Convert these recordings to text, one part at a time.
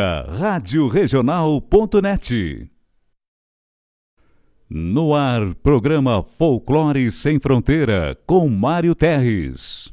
Rádio Regional.net. No ar, programa Folclore Sem Fronteira, com Mário Terres.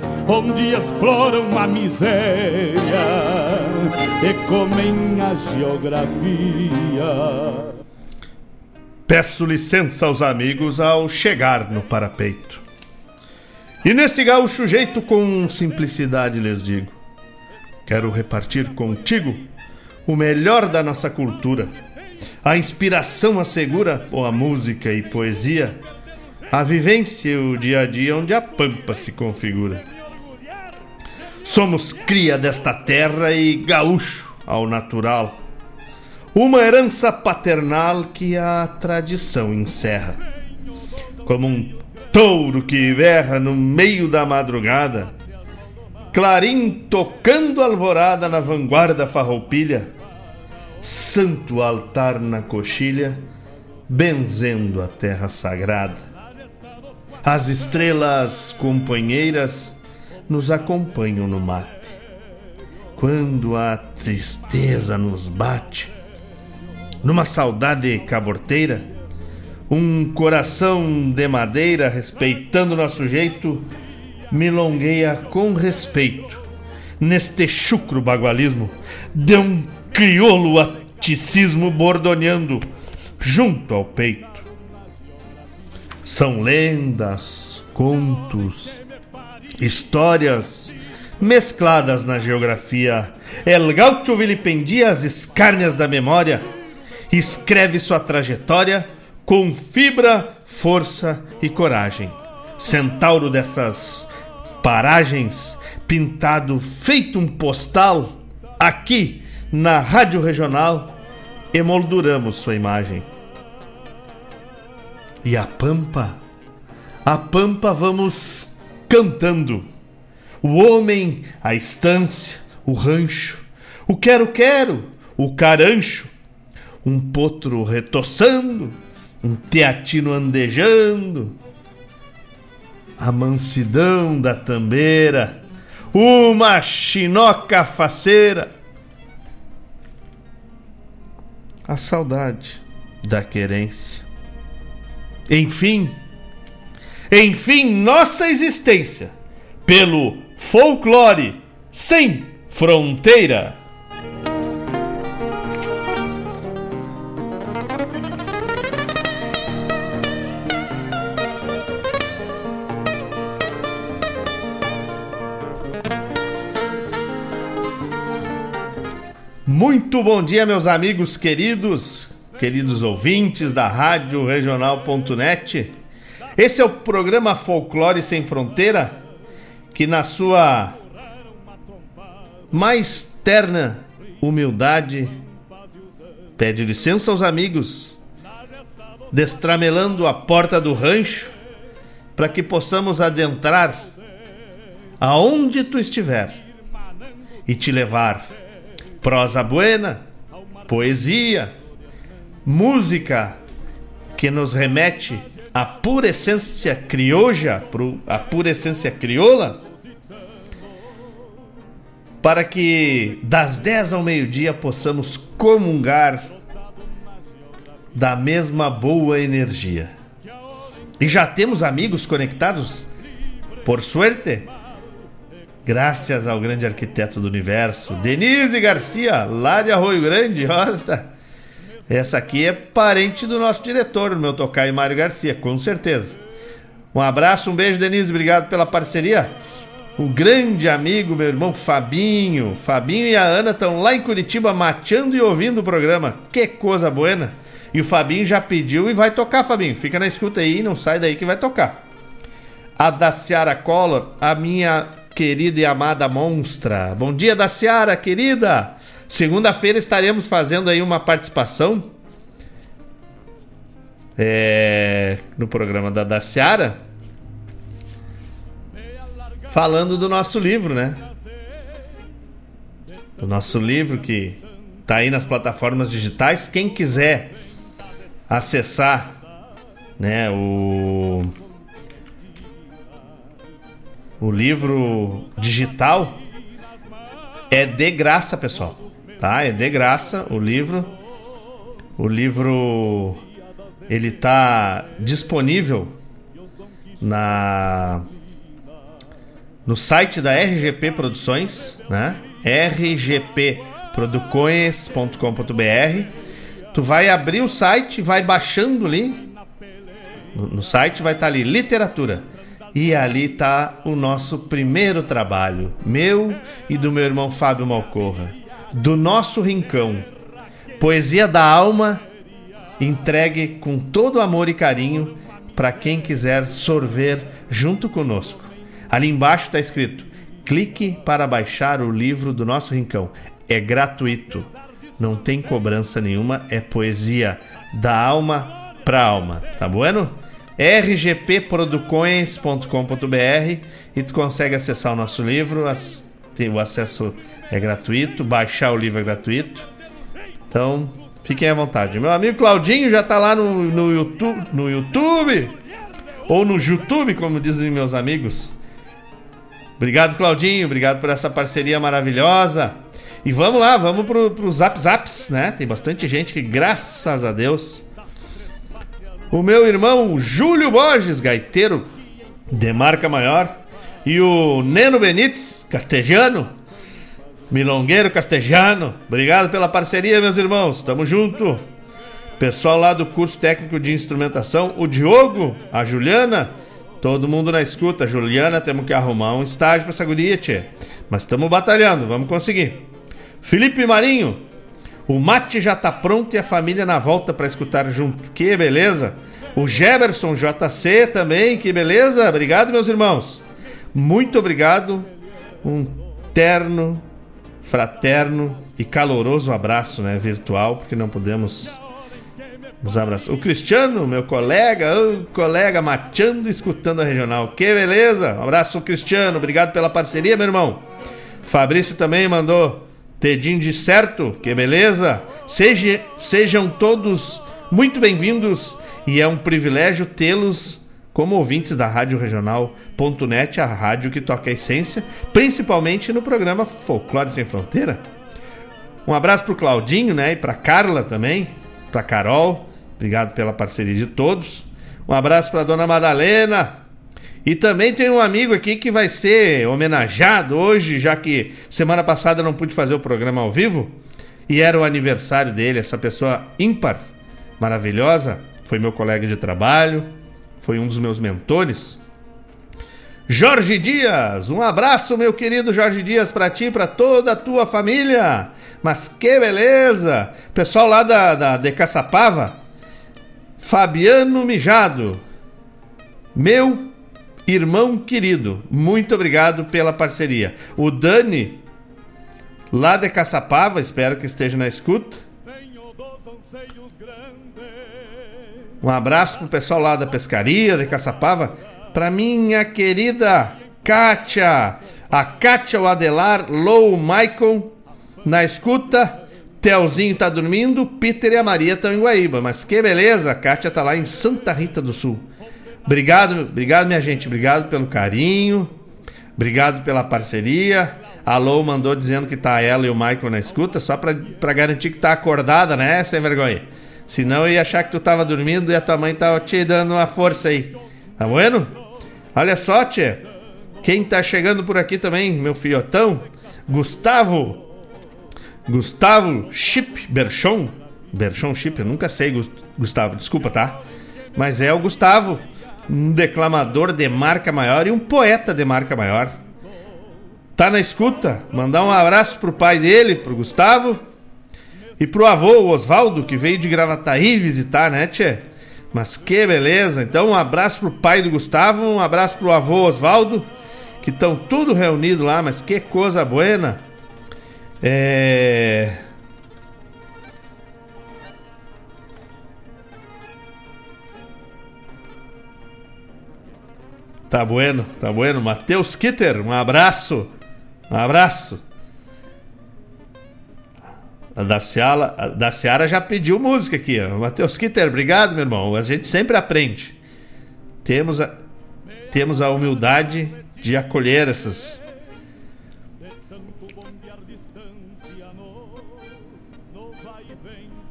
onde exploram a miséria e comem a geografia. Peço licença aos amigos ao chegar no parapeito. E nesse gaúcho jeito com simplicidade lhes digo: quero repartir contigo o melhor da nossa cultura. A inspiração assegura a música e poesia, a vivência e o dia a dia onde a pampa se configura. Somos cria desta terra e gaúcho ao natural. Uma herança paternal que a tradição encerra. Como um touro que berra no meio da madrugada, clarim tocando alvorada na vanguarda farroupilha, santo altar na coxilha, benzendo a terra sagrada. As estrelas companheiras nos acompanham no mate. Quando a tristeza nos bate, numa saudade caborteira, um coração de madeira respeitando nosso jeito, milongueia com respeito neste chucro bagualismo de um crioulo aticismo bordoneando junto ao peito. São lendas, contos, histórias mescladas na geografia. El Gaucho vilipendia as escárnias da memória, escreve sua trajetória com fibra, força e coragem. centauro dessas paragens, pintado feito um postal, aqui na Rádio Regional, emolduramos sua imagem. E a pampa, a pampa vamos cantando. O homem, a estância, o rancho, o quero-quero, o carancho, um potro retoçando, um teatino andejando, a mansidão da tambeira, uma chinoca faceira, a saudade da querência. Enfim, enfim, nossa existência pelo folclore sem fronteira. Muito bom dia, meus amigos queridos, queridos ouvintes da Rádio Regional.net. Esse é o programa Folclore Sem Fronteira, que na sua mais terna humildade pede licença aos amigos, destramelando a porta do rancho, para que possamos adentrar aonde tu estiver e te levar prosa buena, poesia, música que nos remete à pura essência crioja, à pura essência crioula, para que das 10 ao meio-dia possamos comungar da mesma boa energia. E já temos amigos conectados, por suerte, Graças ao grande arquiteto do universo, Denise Garcia, lá de Arroio Grande, Rosta. Essa aqui é parente do nosso diretor, o meu tocaio Mário Garcia, com certeza. Um abraço, um beijo, Denise, obrigado pela parceria. O grande amigo, meu irmão Fabinho. Fabinho e a Ana estão lá em Curitiba mateando e ouvindo o programa. Que coisa boa! E o Fabinho já pediu e vai tocar, Fabinho. Fica na escuta aí, não sai daí que vai tocar. A Daciara Collor, a minha querida e amada monstra. Bom dia, da Seara, querida. Segunda-feira estaremos fazendo aí uma participação é, no programa da Daciara, falando do nosso livro, né? Do nosso livro que tá aí nas plataformas digitais. Quem quiser acessar, né, o o livro digital é de graça, pessoal. Tá? É de graça o livro. O livro ele tá disponível na no site da RGP Produções, né? rgpproducoes.com.br. Tu vai abrir o site, vai baixando ali no, site vai estar tá ali literatura e ali está o nosso primeiro trabalho, meu e do meu irmão Fábio Malcorra, do nosso rincão. Poesia da alma, entregue com todo amor e carinho para quem quiser sorver junto conosco. Ali embaixo está escrito: clique para baixar o livro do nosso rincão. É gratuito, não tem cobrança nenhuma, é poesia da alma para alma. Tá bueno? rgpproducoins.com.br e tu consegue acessar o nosso livro, o acesso é gratuito, baixar o livro é gratuito. Então, fiquem à vontade. Meu amigo Claudinho já está lá no, no, YouTube, no YouTube, ou no YouTube, como dizem meus amigos. Obrigado, Claudinho, obrigado por essa parceria maravilhosa. E vamos lá, vamos pro, pro Zap Zaps, né? Tem bastante gente que, graças a Deus, o meu irmão Júlio Borges, gaiteiro de marca maior, e o Neno Benites, castejano, milongueiro castejano. Obrigado pela parceria, meus irmãos. Tamo junto. Pessoal lá do curso técnico de instrumentação, o Diogo, a Juliana, todo mundo na escuta. Juliana, temos que arrumar um estágio pra essa guria, tchê. Mas estamos batalhando, vamos conseguir. Felipe Marinho, o mate já tá pronto e a família na volta para escutar junto. Que beleza! O Jefferson JC também, que beleza. Obrigado, meus irmãos. Muito obrigado. Um terno, fraterno e caloroso abraço, né, virtual, porque não podemos nos abraçar. O Cristiano, meu colega, o colega machando e escutando a regional. Que beleza! Um abraço, Cristiano. Obrigado pela parceria, meu irmão. Fabrício também mandou dedinho de certo. Que beleza! Seja, sejam todos muito bem-vindos e é um privilégio tê-los como ouvintes da Rádio Regional.net, a rádio que toca a essência, principalmente no programa Folclore Sem Fronteira. Um abraço pro Claudinho, né, e pra Carla também, pra Carol. Obrigado pela parceria de todos. Um abraço pra Dona Madalena. E também tem um amigo aqui que vai ser homenageado hoje, já que semana passada não pude fazer o programa ao vivo e era o aniversário dele, essa pessoa ímpar, maravilhosa, foi meu colega de trabalho, foi um dos meus mentores. Jorge Dias, um abraço, meu querido Jorge Dias, para ti e para toda a tua família. Mas que beleza! Pessoal lá da, da de Caçapava, Fabiano Mijado, meu irmão querido, muito obrigado pela parceria. O Dani, lá de Caçapava, espero que esteja na escuta. Um abraço pro pessoal lá da pescaria de Caçapava. Pra minha querida Kátia. A Kátia, o Adelar, Lou, Michael na escuta. Telzinho tá dormindo, Peter e a Maria estão em Guaíba. Mas que beleza, a Kátia tá lá em Santa Rita do Sul. Obrigado, obrigado, minha gente. Obrigado pelo carinho. Obrigado pela parceria. A Lou mandou dizendo que tá ela e o Michael na escuta, só pra, garantir que tá acordada, né? Sem vergonha. Senão eu ia achar que tu tava dormindo e a tua mãe tava te dando uma força aí. Tá bueno? Olha só, tia. Quem tá chegando por aqui também, meu filhotão, Gustavo. Gustavo Chip Berchon. Berchon Chip, eu nunca sei, Gustavo, desculpa, tá? Mas é o Gustavo, um declamador de marca maior e um poeta de marca maior. Tá na escuta? Mandar um abraço pro pai dele, pro Gustavo e pro avô, Oswaldo, que veio de Gravataí visitar, né, tchê? Mas que beleza! Então, um abraço pro pai do Gustavo, um abraço pro avô Oswaldo, que estão tudo reunido lá, mas que coisa buena! É. Tá bueno, tá bueno. Matheus Kitter, um abraço. Um abraço. A da Seara, a da Seara já pediu música aqui, ó. Matheus Kitter, obrigado, meu irmão. A gente sempre aprende. Temos a, temos a humildade de acolher essas.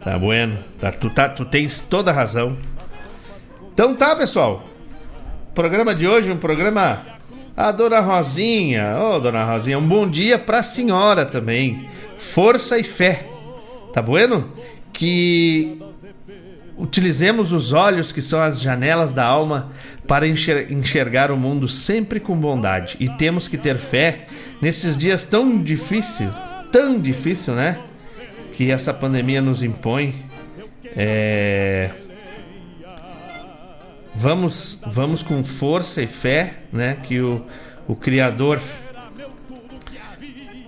Tá bueno. Tá, tu, tá, tu tens toda a razão. Então tá, pessoal. Programa de hoje, um programa. A Dona Rosinha. Ô, oh, Dona Rosinha, um bom dia pra senhora também. Força e fé tá bueno? Que utilizemos os olhos que são as janelas da alma para enxergar o mundo sempre com bondade. E temos que ter fé nesses dias tão difícil, tão difícil, né? Que essa pandemia nos impõe. É... Vamos, vamos com força e fé, né? Que o, o Criador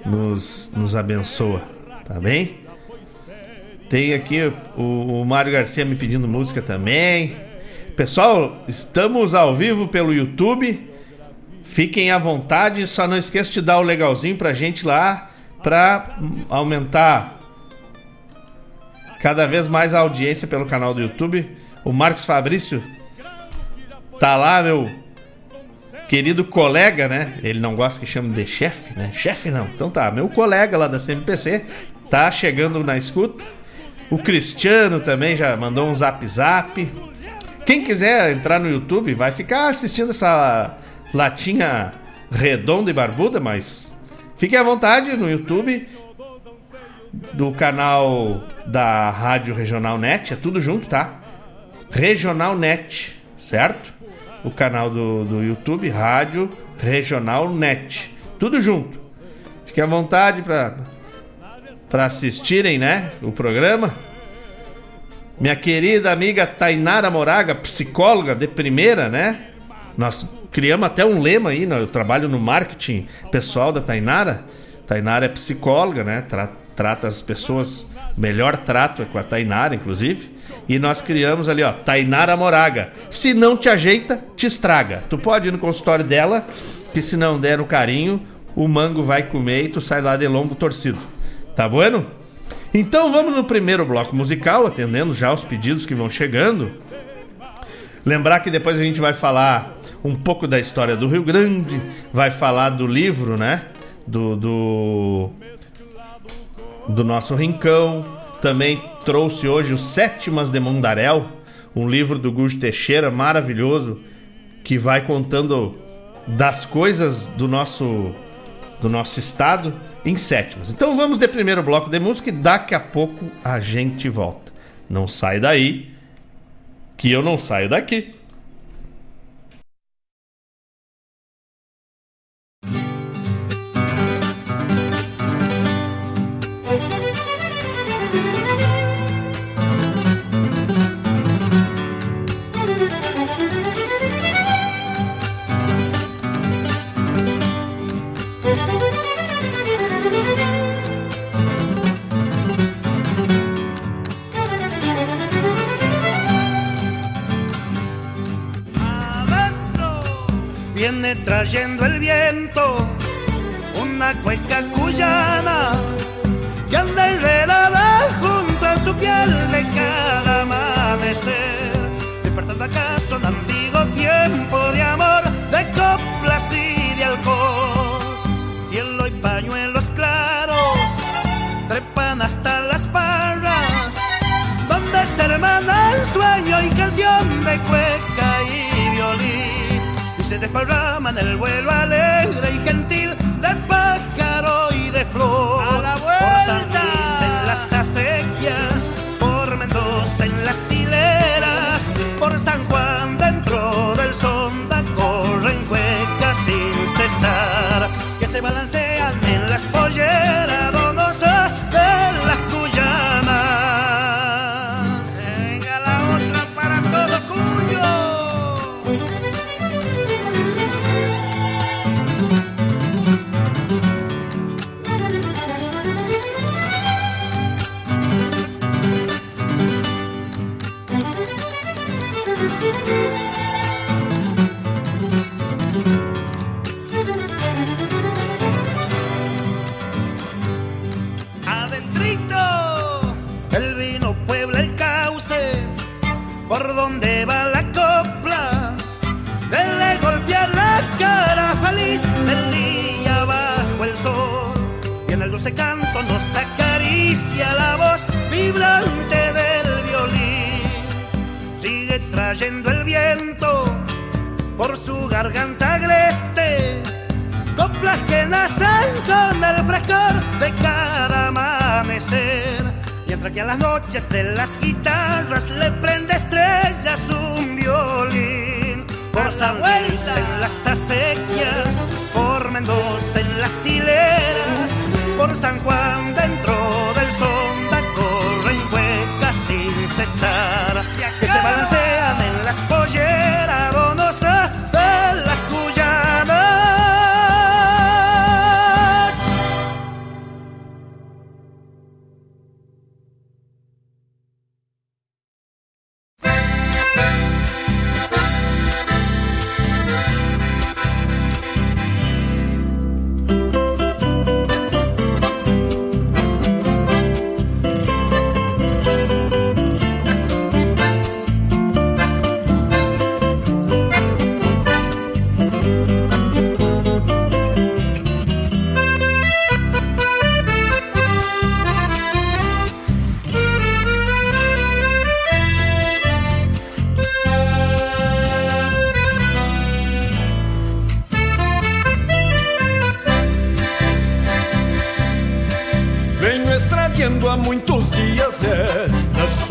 nos, nos abençoa, tá bem? Tem aqui o, o Mário Garcia me pedindo música também. Pessoal, estamos ao vivo pelo YouTube. Fiquem à vontade, só não esqueça de dar o legalzinho pra gente lá pra aumentar cada vez mais a audiência pelo canal do YouTube. O Marcos Fabrício tá lá, meu querido colega, né? Ele não gosta que chame de chefe, né? Chefe não. Então tá, meu colega lá da CMPC tá chegando na escuta. O Cristiano também já mandou um zap zap. Quem quiser entrar no YouTube vai ficar assistindo essa latinha redonda e barbuda, mas fique à vontade no YouTube do canal da Rádio Regional Net, é tudo junto, tá? Regional Net, certo? O canal do, do YouTube, Rádio Regional Net, tudo junto. Fique à vontade para assistirem, né, o programa. minha querida amiga Tainara Moraga, psicóloga de primeira, né? Nós criamos até um lema aí, né? eu trabalho no marketing pessoal da Tainara. Tainara é psicóloga, né? Tra trata as pessoas, melhor trato é com a Tainara, inclusive. E nós criamos ali, ó, Tainara Moraga. Se não te ajeita, te estraga. Tu pode ir no consultório dela, que se não der o carinho, o mango vai comer e tu sai lá de lombo torcido. Tá bueno? Então vamos no primeiro bloco musical, atendendo já os pedidos que vão chegando. Lembrar que depois a gente vai falar um pouco da história do Rio Grande, vai falar do livro, né? Do, do, do nosso Rincão. Também trouxe hoje os Sétimas de Mundaréu, um livro do Gujo Teixeira maravilhoso que vai contando das coisas do nosso do nosso estado em sétimas. Então vamos de primeiro bloco de música e daqui a pouco a gente volta. Não sai daí, que eu não saio daqui.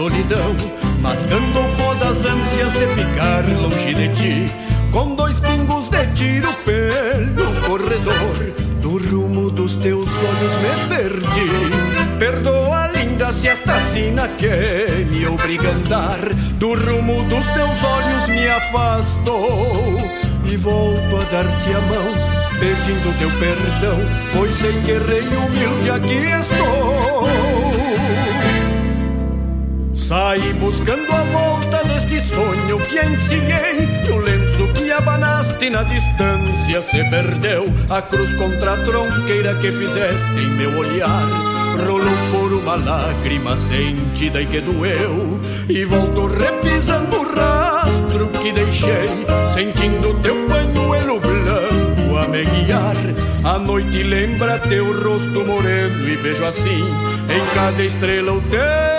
Solidão, mascando o pó das ânsias de ficar longe de ti. Com dois pingos de tiro pelo corredor, do rumo dos teus olhos me perdi. Perdoa, linda se esta sina quer me obriga a andar Do rumo dos teus olhos me afastou E volto a dar-te a mão pedindo teu perdão Pois sei que errei humilde aqui estou. Saí buscando a volta deste sonho que encilhei E o lenço que abanaste na distância se perdeu. A cruz contra a tronqueira que fizeste em meu olhar Rolou por uma lágrima sentida e que doeu. E volto repisando o rastro que deixei Sentindo teu branco a me guiar. A noite lembra teu rosto moreno E vejo assim em cada estrela o teu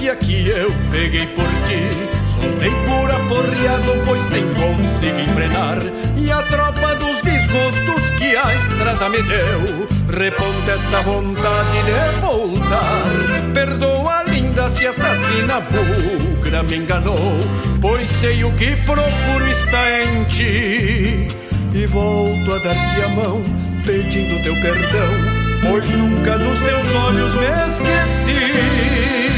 distância que eu peguei por ti. Soltei por aporreado, pois nem consegui frenar. E a tropa dos desgostos que a estrada me deu Reponte esta vontade de voltar. Perdoa, linda, se esta sina bugra me enganou. Pois sei o que procuro está em ti. E volto a dar-te a mão, pedindo teu perdão pois nunca dos teus olhos me esqueci.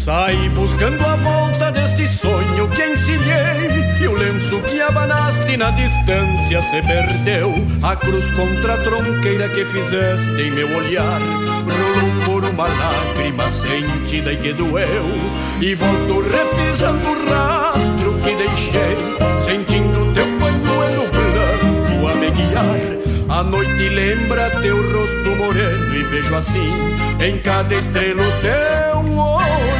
Saí buscando a volta deste sonho que encilhei E o lenço que abanaste na distância se perdeu. A cruz contra a tronqueira que fizeste em meu olhar Rolou por uma lágrima sentida e que doeu. E volto repisando o rastro que deixei Sentindo teu pañuelo branco a me guiar. A noite lembra teu rosto moreno e vejo assim em cada estrela o teu olhar.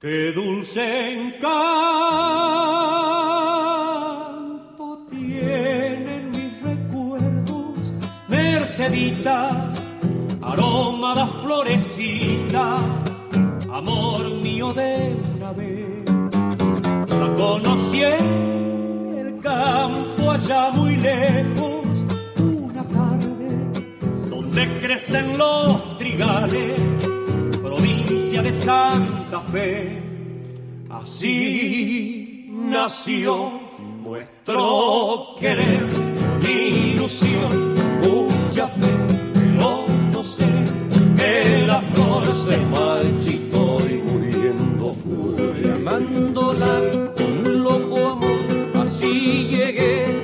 Qué dulce encanto tienen mis recuerdos, Mercedita, aroma de florecita, amor mío de una vez. La conocí en el campo allá muy lejos, una tarde donde crecen los trigales de Santa Fe. Así nació nuestro querer, ilusión, mucha fe, pero no sé. Que la flor se marchitó y muriendo fue, llamándola un loco amor, así llegué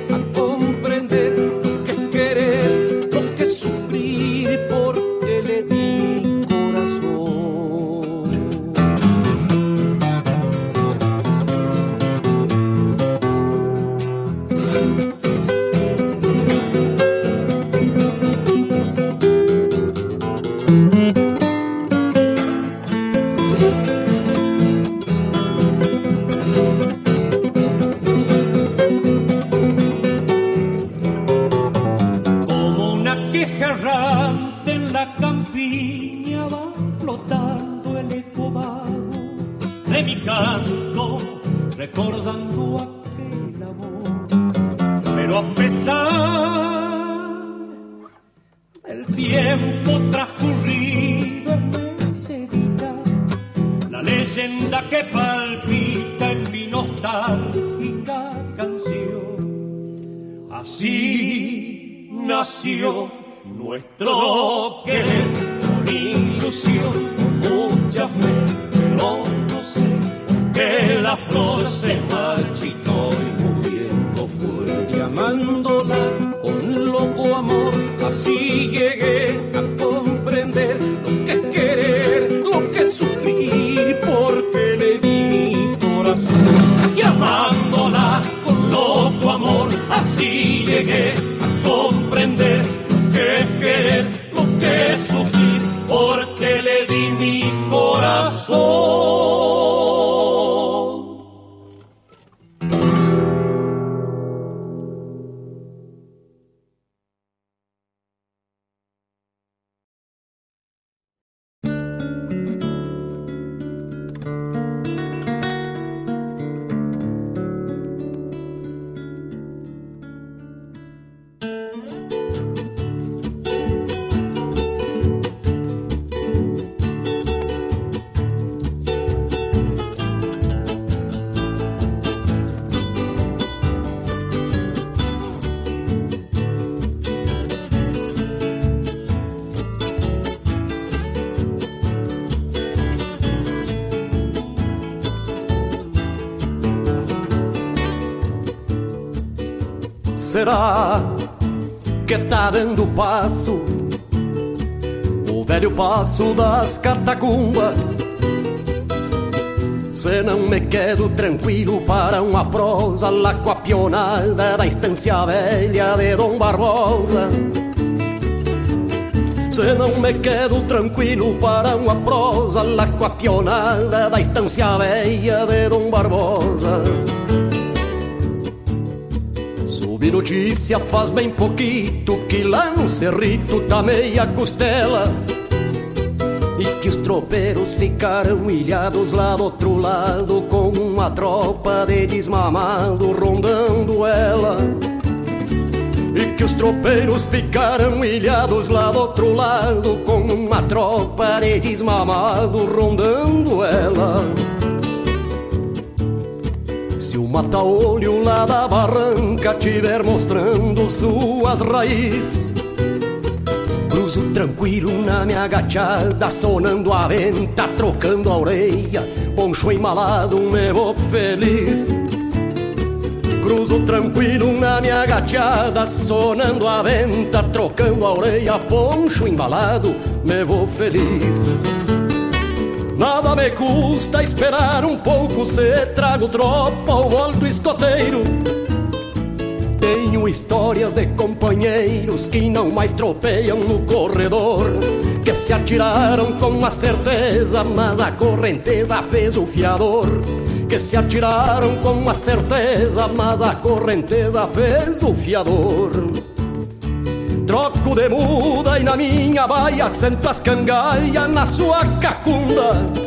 recordando aquel amor. Pero a pesar del tiempo transcurrido en Sevilla, la leyenda que palpita en mi nostálgica canción, así nació nuestro querer, ilusión, prosa lá com a pionada da estância velha de Dom Barbosa. Se não me quedo tranquilo para uma prosa lá com a pionada da estância velha de Dom Barbosa. Soube notícia faz bem pouquito que lá no Cerrito tá meia costela que os tropeiros ficaram ilhados lá do outro lado com uma tropa de desmamado rondando ela. E que os tropeiros ficaram ilhados lá do outro lado com uma tropa de desmamado rondando ela. Se o mata-olho lá da barranca tiver mostrando suas raízes, tranquilo na minha agachada, sonando a venta, trocando a orelha, poncho embalado, me vou feliz. Cruzo tranquilo na minha agachada, sonando a venta, trocando a orelha, poncho embalado, me vou feliz. Nada me custa esperar um pouco se trago tropa ou volto escoteiro. Tenho histórias de companheiros que não mais tropeiam no corredor, que se atiraram com a certeza, mas a correnteza fez o fiador. Que se atiraram com a certeza, mas a correnteza fez o fiador. Troco de muda e na minha baia sento as na sua cacunda.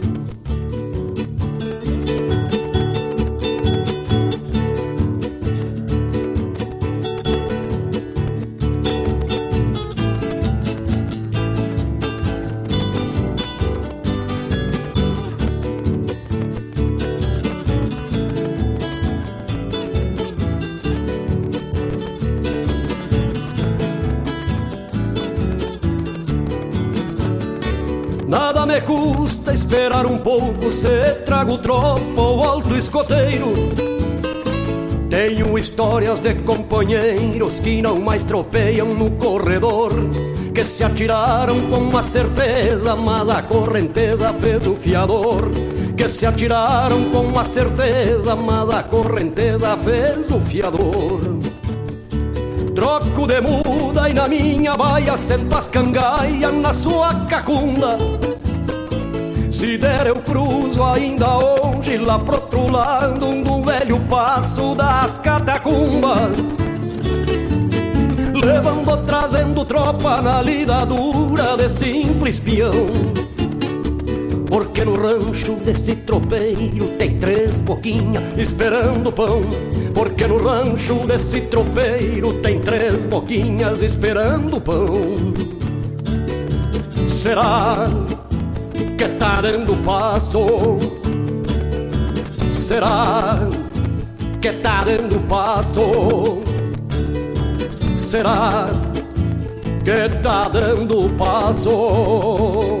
Custa esperar um pouco se trago tropa ou alto escoteiro. Tenho histórias de companheiros que não mais tropeiam no corredor, que se atiraram com a certeza, mas a correnteza fez o fiador. Que se atiraram com a certeza, mas a correnteza fez o fiador. Troco de muda e na minha baia sento as na sua cacunda se der eu cruzo ainda hoje lá pro outro lado do velho passo das catacumbas. Levando, trazendo tropa na lida dura de simples peão. Porque no rancho desse tropeiro tem três boquinhas esperando pão. Porque no rancho desse tropeiro tem três boquinhas esperando pão. Será que tá dando passo? Será que tá dando passo? Será que tá dando passo?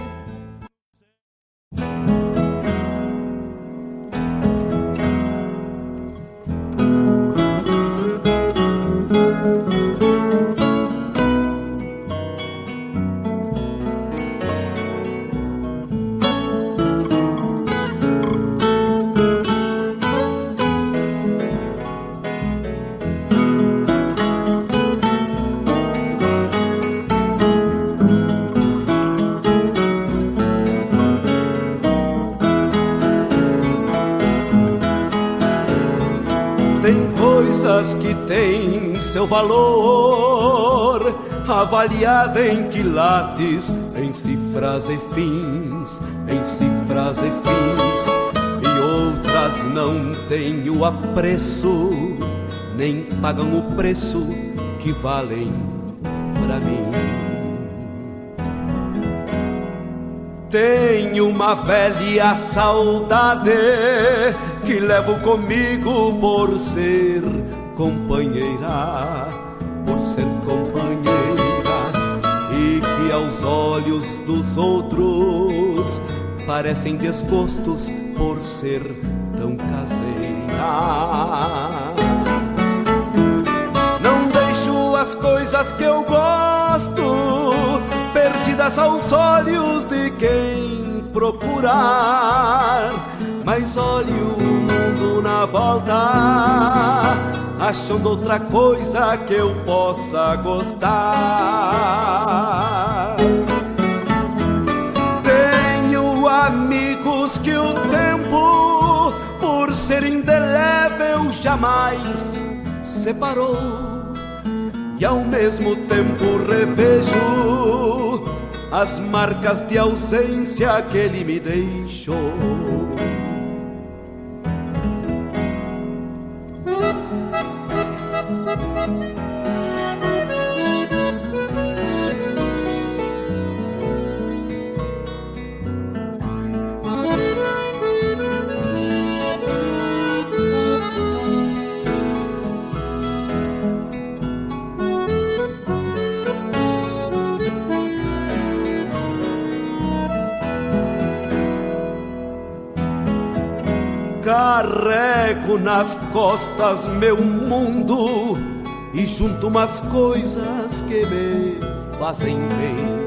Seu valor, avaliada em quilates, em cifras e fins, em cifras e fins, e outras não têm o apreço, nem pagam o preço que valem para mim. Tenho uma velha saudade que levo comigo por ser companheira, por ser companheira, e que aos olhos dos outros parecem desgostos por ser tão caseira. Não deixo as coisas que eu gosto perdidas aos olhos de quem procurar, mas olhe o mundo na volta achando outra coisa que eu possa gostar. Tenho amigos que o tempo, por ser indelével, jamais separou. E ao mesmo tempo revejo as marcas de ausência que ele me deixou. Carrego nas costas meu mundo e junto umas coisas que me fazem bem,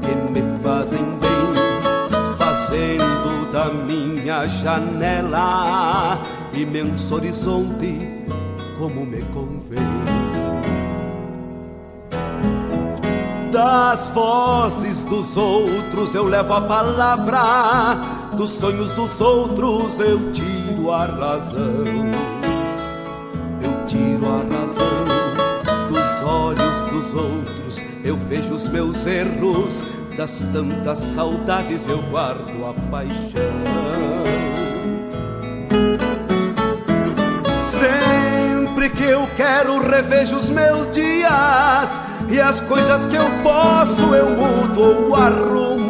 que me fazem bem, fazendo da minha janela imenso horizonte como me convém. Das vozes dos outros eu levo a palavra, dos sonhos dos outros eu a razão. Eu tiro a razão dos olhos dos outros, eu vejo os meus erros, das tantas saudades eu guardo a paixão. Sempre que eu quero revejo os meus dias e as coisas que eu posso eu mudo ou arrumo,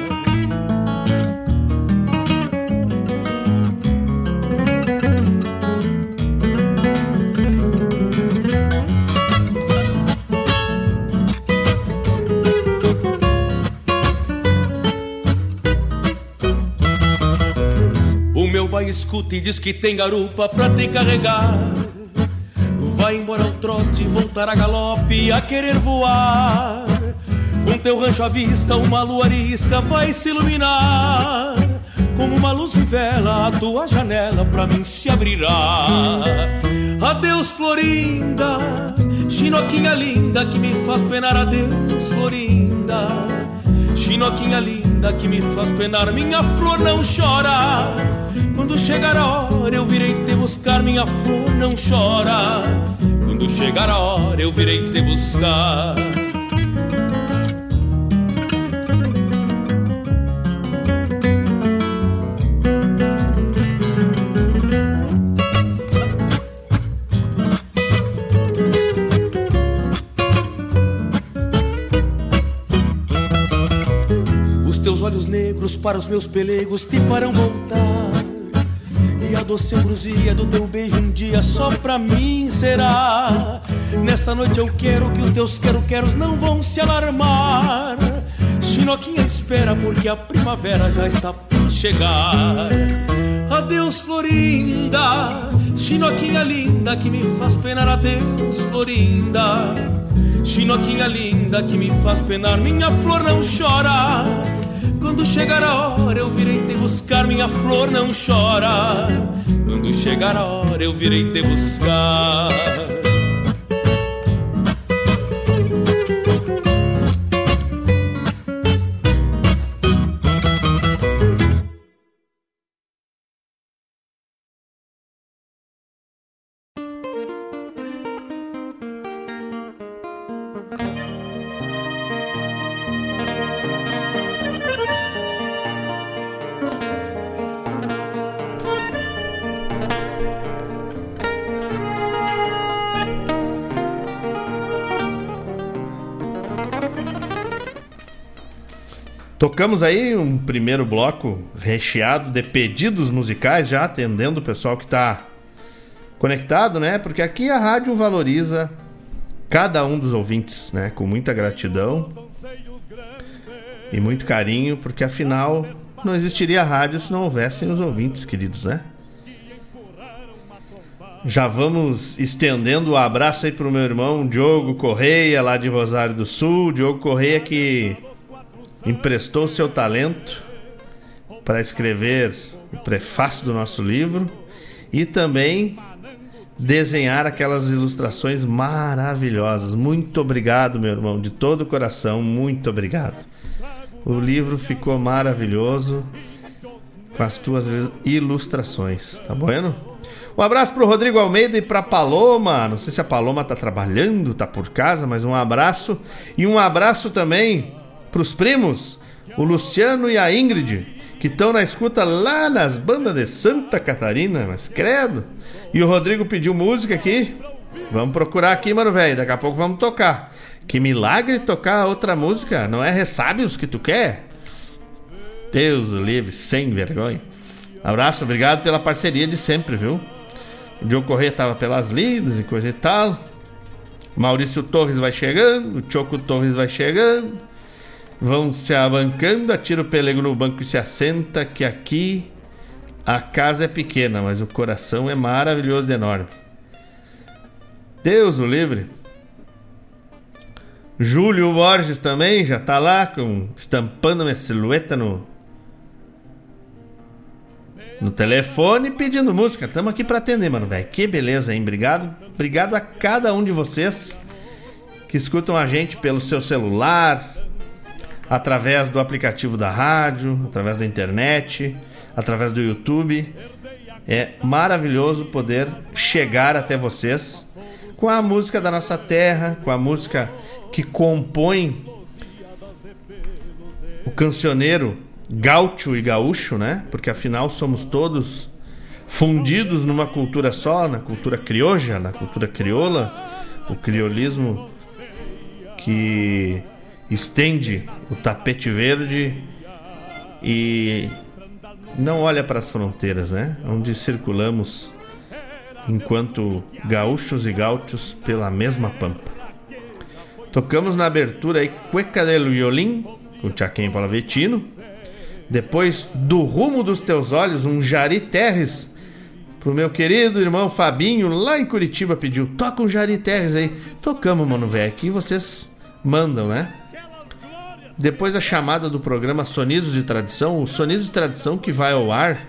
Pai escuta e diz que tem garupa pra te carregar. Vai embora ao trote, voltar a galope, a querer voar. Com teu rancho à vista, uma lua arisca vai se iluminar. Como uma luz de vela, a tua janela pra mim se abrirá. Adeus, Florinda, chinoquinha linda que me faz penar. Adeus, Florinda. Chinoquinha linda que me faz penar, minha flor não chora. Quando chegar a hora eu virei te buscar, minha flor não chora. Quando chegar a hora eu virei te buscar. Os teus olhos negros para os meus pelegos te farão voltar. Doce ambrosia do teu beijo um dia só pra mim será. Nesta noite eu quero que os teus quero-queros não vão se alarmar. Chinoquinha espera porque a primavera já está por chegar. Adeus, Florinda, Chinoquinha linda que me faz penar. Adeus, Florinda, Chinoquinha linda que me faz penar. Minha flor não chora. Quando chegar a hora eu virei te buscar. Minha flor não chora. Quando chegar a hora eu virei te buscar. Tocamos aí um primeiro bloco recheado de pedidos musicais, já atendendo o pessoal que está conectado, né? Porque aqui a rádio valoriza cada um dos ouvintes, né? Com muita gratidão e muito carinho, porque afinal não existiria rádio se não houvessem os ouvintes, queridos, né? Já vamos estendendo o abraço aí pro meu irmão Diogo Correia, lá de Rosário do Sul. Diogo Correia que emprestou seu talento para escrever o prefácio do nosso livro e também desenhar aquelas ilustrações maravilhosas. Muito obrigado, meu irmão, de todo o coração, muito obrigado. O livro ficou maravilhoso com as tuas ilustrações, tá bueno? Um abraço pro Rodrigo Almeida e pra Paloma. Não sei se a Paloma tá trabalhando, tá por casa, mas um abraço. E um abraço também pros primos, o Luciano e a Ingrid, que estão na escuta lá nas bandas de Santa Catarina, mas credo. E o Rodrigo pediu música aqui. Vamos procurar aqui, mano, velho. Daqui a pouco vamos tocar. Que milagre tocar outra música. Não é Ressábios que tu quer? Deus livre, sem vergonha. Abraço, obrigado pela parceria de sempre, viu? O Diogo Corrêa tava pelas lidas e coisa e tal. Maurício Torres vai chegando, o Choco Torres vai chegando. Vão se abancando, atira o pelego no banco e se assenta, que aqui a casa é pequena, mas o coração é maravilhoso de enorme. Deus o livre. Júlio Borges também já tá lá com estampando minha silhueta no no telefone pedindo música. Estamos aqui para atender, mano, velho. Que beleza, hein? Obrigado. Obrigado a cada um de vocês que escutam a gente pelo seu celular, através do aplicativo da rádio, através da internet, através do YouTube. É maravilhoso poder chegar até vocês com a música da nossa terra, com a música que compõe o cancioneiro gaúcho e gaúcho, né? Porque afinal somos todos fundidos numa cultura só, na cultura crioja, na cultura crioula, o criolismo que estende o tapete verde e não olha para as fronteiras, né? Onde circulamos enquanto gaúchos e gaúchos pela mesma pampa. Tocamos na abertura aí Cueca del Violín com Chaquém Palavetino depois do rumo dos teus olhos, um Jari Terres. Pro meu querido irmão Fabinho, lá em Curitiba, pediu: toca um Jari Terres aí. Tocamos, mano, velho. Aqui vocês mandam, né? Depois a chamada do programa Sonidos de Tradição, o Sonidos de Tradição que vai ao ar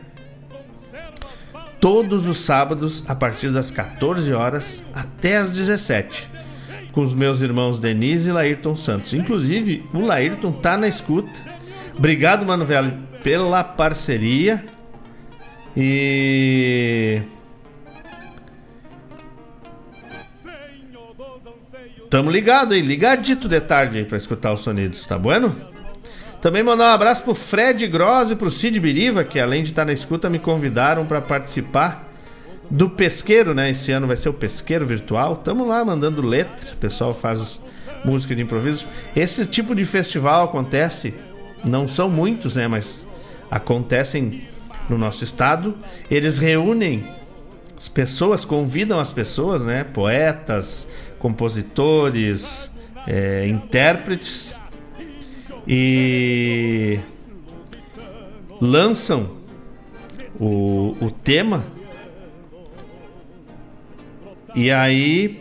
todos os sábados a partir das 14 horas até as 17 com os meus irmãos Denise e Laírton Santos. Inclusive, o Laírton tá na escuta Obrigado, mano, velho, pela parceria. E. Tamo ligado aí, ligadito de tarde aí pra escutar os sonidos, tá bueno? Também mandar um abraço pro Fred Gross e pro Cid Biriva, que além de estar na escuta, me convidaram para participar do pesqueiro, né? Esse ano vai ser o pesqueiro virtual. Tamo lá mandando letra, o pessoal faz música de improviso. Esse tipo de festival acontece não são muitos, né, mas acontecem no nosso estado. Eles reúnem as pessoas, convidam as pessoas, né, poetas, compositores, é, intérpretes e lançam o, o tema e aí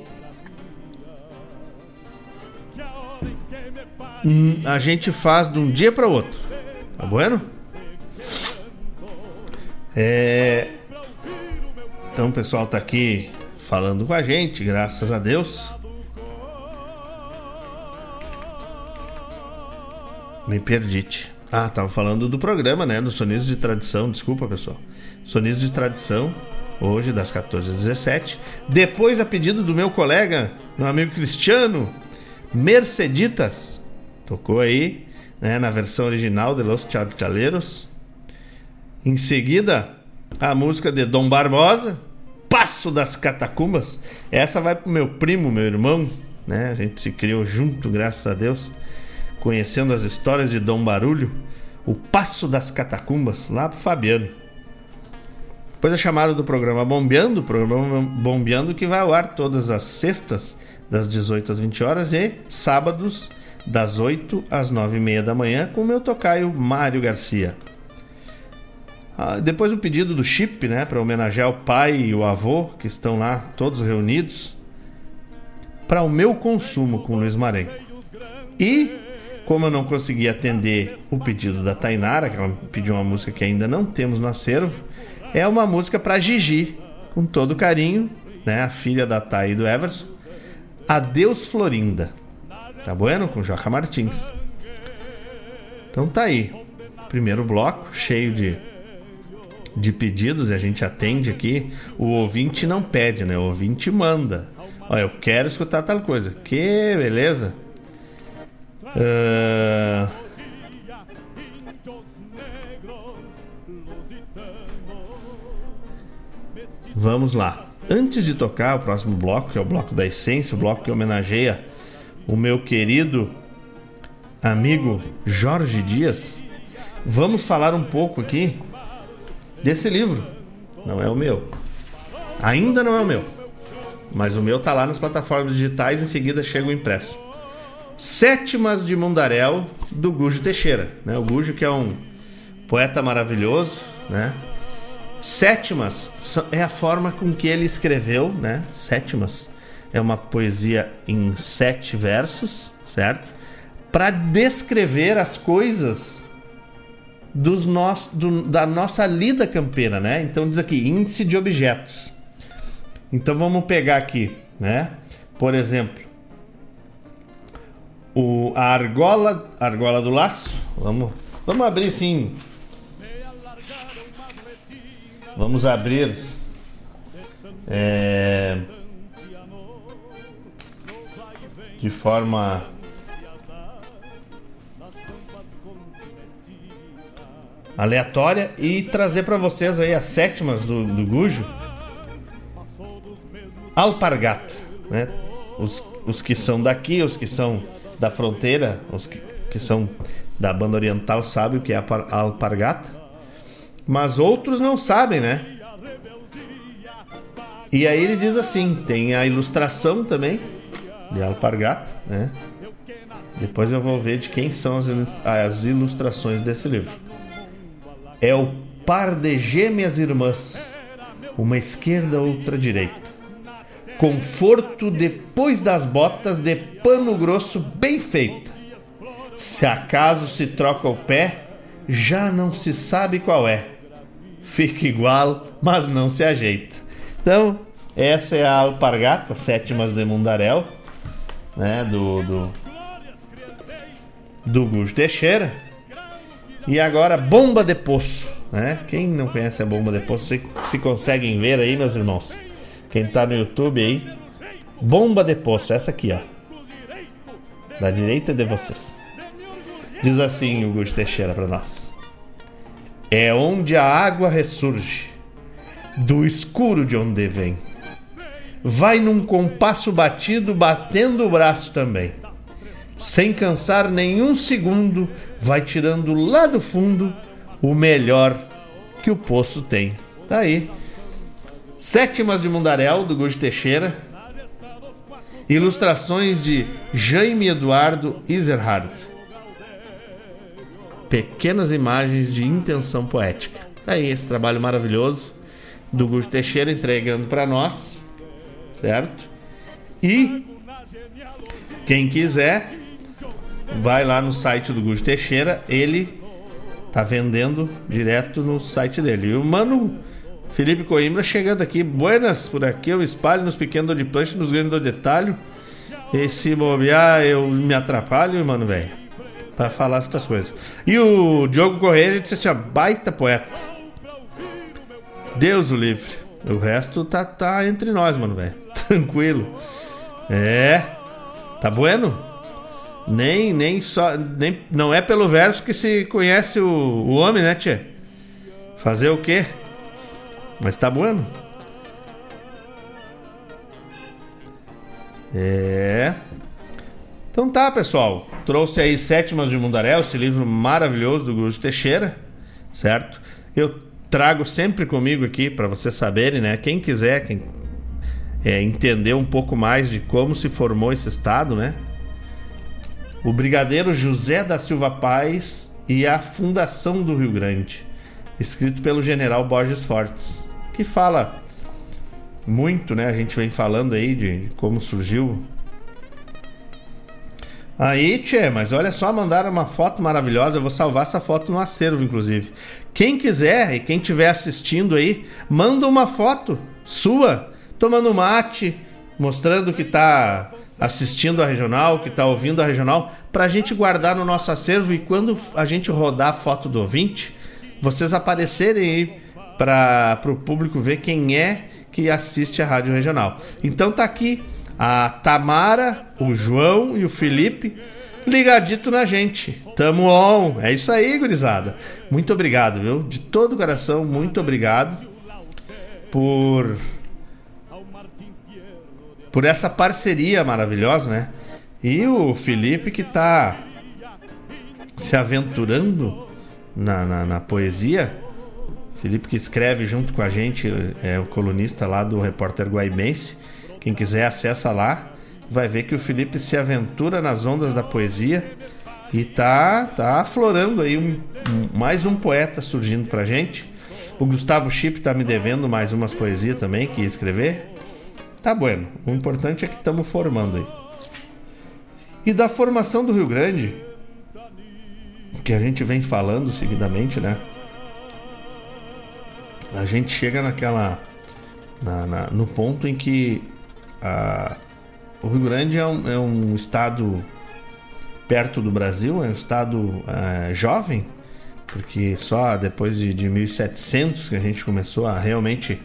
a gente faz de um dia para outro. Tá bueno? É... Então pessoal tá aqui falando com a gente, graças a Deus. Me perdi. Ah, tava falando do programa, né? Do Sonismo de Tradição. Desculpa, pessoal. Sonismo de Tradição, hoje das 14 às 17. Depois, a pedido do meu colega, meu amigo Cristiano, Merceditas, Tocou aí, né, na versão original de Los Charchaleiros. Em seguida, a música de Dom Barbosa, Passo das Catacumbas. Essa vai pro meu primo, meu irmão, né? A gente se criou junto, graças a Deus, conhecendo as histórias de Dom Barulho. O Passo das Catacumbas, lá pro Fabiano. Depois a chamada do programa Bombeando, programa Bombeando que vai ao ar todas as sextas, das 18 às 20 horas e sábados das 8 às 9 e meia da manhã, com o meu tocaio Mário Garcia. Ah, depois o pedido do Chip, né, para homenagear o pai e o avô, que estão lá todos reunidos, para o meu consumo com Luiz Marenco. E, como eu não consegui atender o pedido da Tainara, que ela pediu uma música que ainda não temos no acervo, é uma música para Gigi, com todo carinho, né, a filha da Thay e do Everson. Adeus Florinda. Tá bueno? Com Joca Martins. Então tá aí. Primeiro bloco, cheio de, de pedidos, a gente atende aqui. O ouvinte não pede, né? O ouvinte manda. Olha, eu quero escutar tal coisa. Que beleza. Uh... Vamos lá. Antes de tocar o próximo bloco, que é o bloco da essência, o bloco que homenageia o meu querido amigo Jorge Dias, vamos falar um pouco aqui desse livro. Não é o meu. Ainda não é o meu. Mas o meu tá lá nas plataformas digitais, em seguida chega o impresso. Sétimas de Mundaréu, do Gujo Teixeira. Né? O Gujo que é um poeta maravilhoso, né? Sétimas é a forma com que ele escreveu, né? Sétimas é uma poesia em sete versos, certo? Para descrever as coisas dos nós, do, da nossa lida campeira, né? Então diz aqui índice de objetos. Então vamos pegar aqui, né? Por exemplo, o, a argola, argola do laço. Vamos, vamos abrir sim. Vamos abrir. É, de forma aleatória e trazer para vocês aí as sétimas do, do Gujo. Alpargata, né? Os, os que são daqui, os que são da fronteira, os que, que são da banda oriental sabem o que é a alpargata, mas outros não sabem, né? E aí ele diz assim, tem a ilustração também de alpargata, né? Depois eu vou ver de quem são as, as ilustrações desse livro. É o par de gêmeas irmãs, uma esquerda, outra direita Conforto depois das botas de pano grosso bem feita. Se acaso se troca o pé, já não se sabe qual é. Fica igual, mas não se ajeita. Então, essa é a alpargata, sétimas de Mundaréu, né, do, do, do Gujo Teixeira. E agora, bomba de poço, né? Quem não conhece a bomba de poço, se, se conseguem ver aí, meus irmãos. Quem tá no YouTube aí, bomba de poço, essa aqui, ó. Da direita de vocês. Diz assim o Gusto Teixeira para nós. É onde a água ressurge, do escuro de onde vem. Vai num compasso batido, batendo o braço também. Sem cansar nenhum segundo, vai tirando lá do fundo o melhor que o poço tem. Tá aí. Sétimas de Mundaréu, do Gujo Teixeira. Ilustrações de Jaime Eduardo Iserhard. Pequenas imagens de intenção poética. Tá aí esse trabalho maravilhoso do Gujo Teixeira entregando para nós, certo? E quem quiser, vai lá no site do Gujo Teixeira, ele tá vendendo direto no site dele. E o mano Felipe Coimbra chegando aqui. Buenas, por aqui eu espalho nos pequenos de plancha, nos grandes do detalhe. E se bobear, eu me atrapalho, mano, velho. Pra falar essas coisas. E o Diogo Correia disse assim: ó, baita poeta. Deus o livre. O resto tá, tá entre nós, mano, velho. Tranquilo. É. Tá bueno? Nem, nem só. Nem, não é pelo verso que se conhece o, o homem, né, tia? Fazer o quê? Mas tá bueno. É. Então tá, pessoal. Trouxe aí Sétimas de Mundaréu, esse livro maravilhoso do Gujo Teixeira, certo? Eu trago sempre comigo aqui para vocês saberem, né? Quem quiser, quem é, entender um pouco mais de como se formou esse estado, né? O brigadeiro José da Silva Paz e a Fundação do Rio Grande, escrito pelo general Borges Fortes que fala muito, né? A gente vem falando aí de como surgiu. Aí, tchê, mas olha só, mandaram uma foto maravilhosa. Eu vou salvar essa foto no acervo, inclusive. Quem quiser e quem estiver assistindo aí, manda uma foto sua, tomando mate, mostrando que tá assistindo a regional, que tá ouvindo a regional, pra gente guardar no nosso acervo e quando a gente rodar a foto do ouvinte, vocês aparecerem aí para o público ver quem é que assiste a Rádio Regional. Então tá aqui a Tamara, o João e o Felipe ligadito na gente. Tamo on. É isso aí, gurizada. Muito obrigado, viu? De todo o coração, muito obrigado. por por essa parceria maravilhosa, né? E o Felipe que tá se aventurando na, na, na poesia. Felipe que escreve junto com a gente, é o colunista lá do Repórter Guaibense. Quem quiser acessa lá, vai ver que o Felipe se aventura nas ondas da poesia e tá tá aflorando aí um, um, mais um poeta surgindo pra gente. O Gustavo Chip tá me devendo mais umas poesias também que ia escrever. Tá bueno. O importante é que estamos formando aí. E da formação do Rio Grande, que a gente vem falando seguidamente, né? A gente chega naquela. Na, na, no ponto em que a, o Rio Grande é um, é um estado perto do Brasil, é um estado é, jovem, porque só depois de, de 1700 que a gente começou a realmente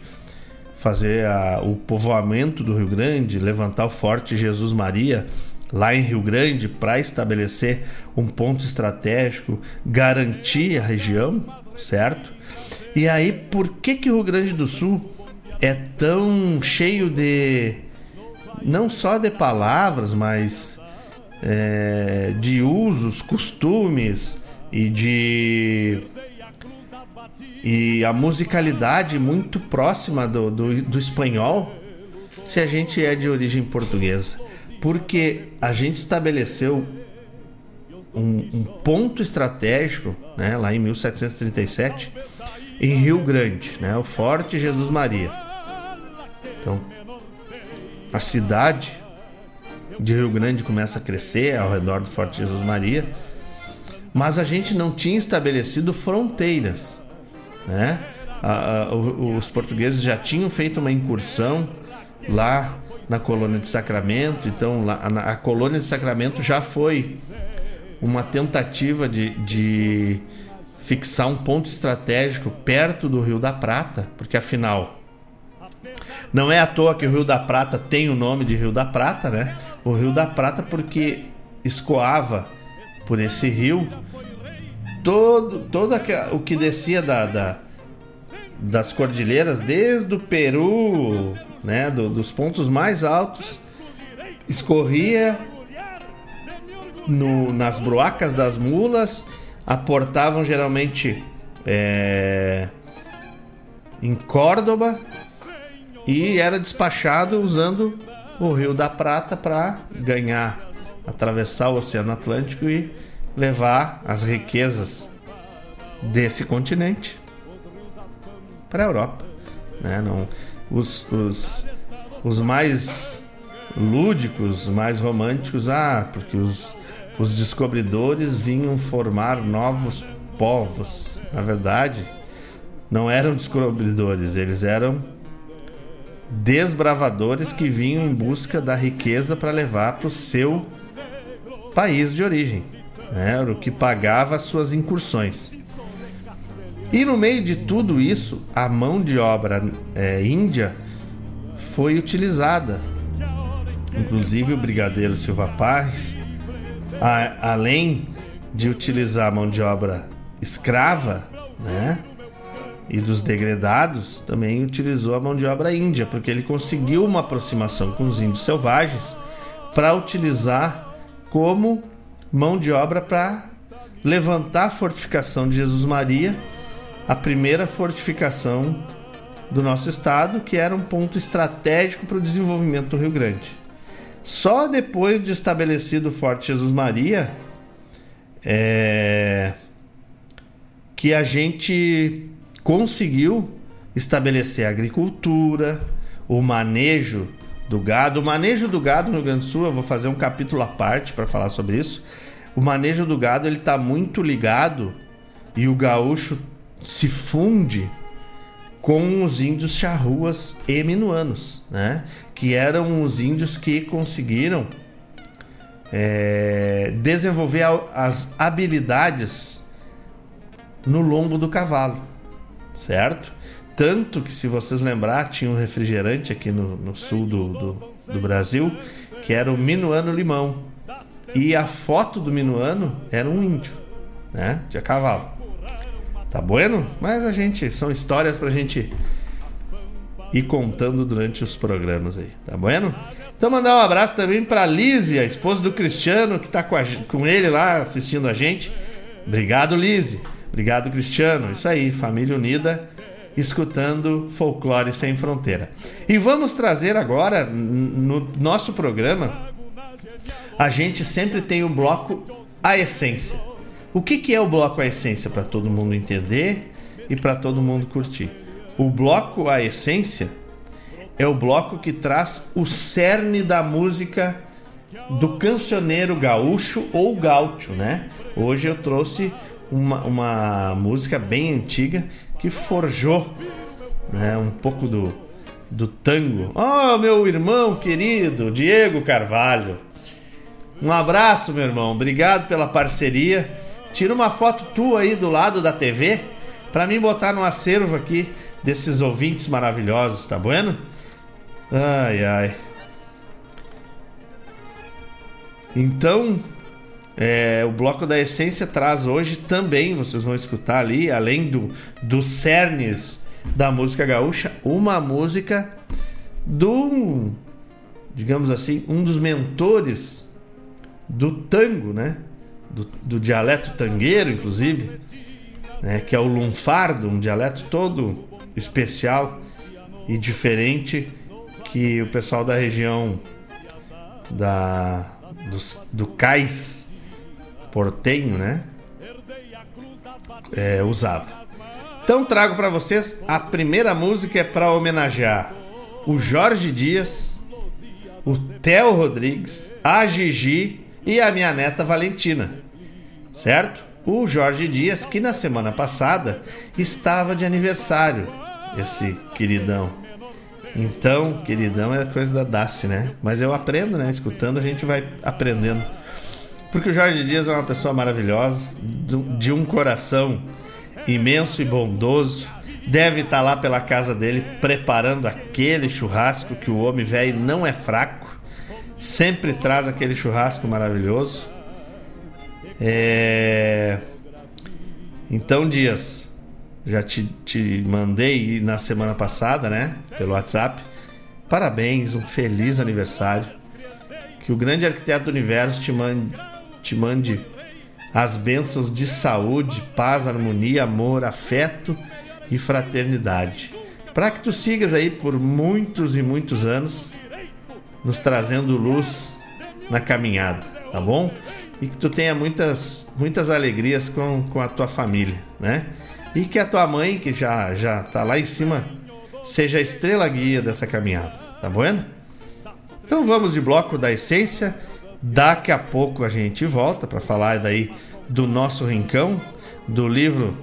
fazer a, o povoamento do Rio Grande, levantar o Forte Jesus Maria lá em Rio Grande para estabelecer um ponto estratégico, garantir a região, certo? E aí, por que que o Rio Grande do Sul é tão cheio de não só de palavras, mas é, de usos, costumes e de e a musicalidade muito próxima do, do, do espanhol se a gente é de origem portuguesa porque a gente estabeleceu um, um, ponto estratégico, né, lá em 1737, em Rio Grande, né, o Forte Jesus Maria. Então, a cidade de Rio Grande começa a crescer ao redor do Forte Jesus Maria, mas a gente não tinha estabelecido fronteiras, né? A, a, os portugueses já tinham feito uma incursão lá na colônia de Sacramento. Então, lá, a, a colônia de Sacramento já foi uma tentativa de, de fixar um ponto estratégico perto do Rio da Prata, porque afinal não é à toa que o Rio da Prata tem o nome de Rio da Prata, né? O Rio da Prata porque escoava por esse rio todo, todo o que descia da, da, das cordilheiras, desde o Peru, né, do, dos pontos mais altos, escorria no, nas broacas das mulas, aportavam geralmente é, em Córdoba e era despachado usando o Rio da Prata para ganhar, atravessar o Oceano Atlântico e levar as riquezas desse continente para a Europa. Né? Não, os, os, os mais lúdicos, mais românticos, ah, porque os, os descobridores vinham formar novos povos. Na verdade, não eram descobridores, eles eram desbravadores que vinham em busca da riqueza para levar para o seu país de origem. Né? O que pagava as suas incursões. E no meio de tudo isso, a mão de obra é, índia foi utilizada. Inclusive o brigadeiro Silva Paz, a, além de utilizar a mão de obra escrava, né? E dos degredados, também utilizou a mão de obra índia, porque ele conseguiu uma aproximação com os índios selvagens para utilizar como mão de obra para levantar a fortificação de Jesus Maria a primeira fortificação do nosso estado, que era um ponto estratégico para o desenvolvimento do Rio Grande. Só depois de estabelecido o Forte Jesus Maria é, que a gente conseguiu estabelecer a agricultura, o manejo do gado. O manejo do gado no Rio Grande do Sul, eu vou fazer um capítulo à parte para falar sobre isso. O manejo do gado ele está muito ligado e o gaúcho se funde com os índios charruas e minuanos, né? que eram os índios que conseguiram é, desenvolver as habilidades no lombo do cavalo, certo? Tanto que, se vocês lembrar, tinha um refrigerante aqui no, no sul do, do, do Brasil que era o Minuano Limão. E a foto do Minuano era um índio, né? De cavalo. Tá bueno? Mas a gente. São histórias pra gente e contando durante os programas aí, tá bueno? Então mandar um abraço também para Lise, a esposa do Cristiano, que tá com, a, com ele lá assistindo a gente. Obrigado, Lise. Obrigado, Cristiano. Isso aí, família unida, escutando Folclore Sem Fronteira. E vamos trazer agora no nosso programa. A gente sempre tem o bloco A Essência. O que, que é o bloco A Essência para todo mundo entender e para todo mundo curtir? O bloco A Essência é o bloco que traz o cerne da música do cancioneiro gaúcho ou gaúcho, né? Hoje eu trouxe uma, uma música bem antiga que forjou né, um pouco do, do tango. Oh, meu irmão querido, Diego Carvalho. Um abraço, meu irmão. Obrigado pela parceria. Tira uma foto tua aí do lado da TV para mim botar no acervo aqui desses ouvintes maravilhosos, tá bueno? Ai, ai. Então, é, o bloco da essência traz hoje também, vocês vão escutar ali, além do, dos cernes da música gaúcha, uma música do, digamos assim, um dos mentores do tango, né? Do, do dialeto tangueiro, inclusive, né? que é o lunfardo, um dialeto todo especial e diferente que o pessoal da região da, do, do cais portenho, né? É, usava. Então trago para vocês a primeira música é para homenagear o Jorge Dias, o Theo Rodrigues, a Gigi e a minha neta Valentina. Certo? O Jorge Dias que na semana passada estava de aniversário, esse queridão. Então, queridão é coisa da Dace, né? Mas eu aprendo, né? Escutando a gente vai aprendendo. Porque o Jorge Dias é uma pessoa maravilhosa, de um coração imenso e bondoso. Deve estar lá pela casa dele preparando aquele churrasco que o homem velho não é fraco. Sempre traz aquele churrasco maravilhoso. É... Então, Dias, já te, te mandei na semana passada, né? Pelo WhatsApp. Parabéns, um feliz aniversário. Que o grande arquiteto do universo te mande, te mande as bênçãos de saúde, paz, harmonia, amor, afeto e fraternidade. Para que tu sigas aí por muitos e muitos anos, nos trazendo luz na caminhada, tá bom? E que tu tenha muitas, muitas alegrias com, com a tua família, né? E que a tua mãe, que já já tá lá em cima, seja a estrela guia dessa caminhada, tá bom? Então vamos de bloco da essência. Daqui a pouco a gente volta para falar daí do nosso rincão, do livro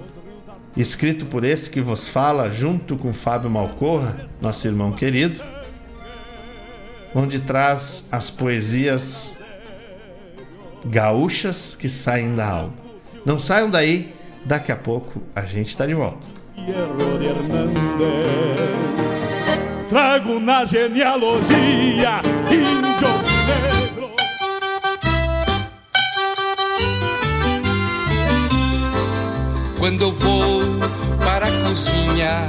escrito por esse que vos fala, junto com Fábio Malcorra, nosso irmão querido, onde traz as poesias gaúchas que saem da alma. Não saiam daí, Daqui a pouco a gente está de volta. Trago na genealogia índios Quando eu vou para a cozinha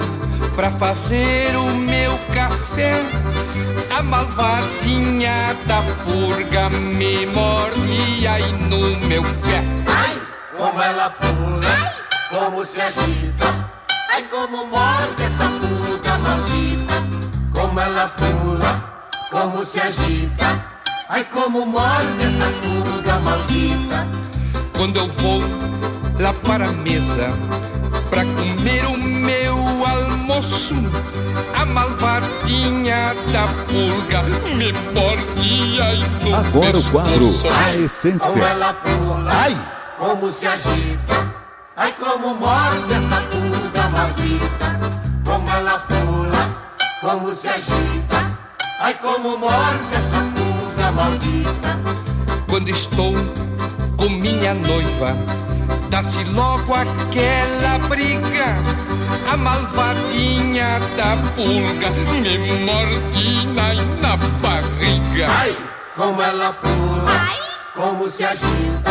para fazer o meu café, a malvadinha da purga me morde aí no meu pé. Ai, como ela pula! como se agita. Ai, como morde essa pulga maldita. Como ela pula, como se agita. Ai, como morde essa pulga maldita. Quando eu vou lá para a mesa, pra comer o meu almoço, a malvadinha da pulga me morde ai no Agora o quadro A Essência. Como ela pula, ai, como se agita. Ai, como morde essa pulga maldita, como ela pula, como se agita. Ai, como morde essa pulga maldita. Quando estou com minha noiva, dá-se logo aquela briga. A malvadinha da pulga me morde na, na barriga. Ai, como ela pula, Ai. como se agita.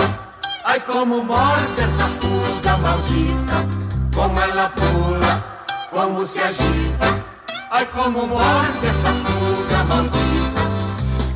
Ai, como morde essa pulga maldita, como ela pula, como se agita. Ai como morde essa pulga maldita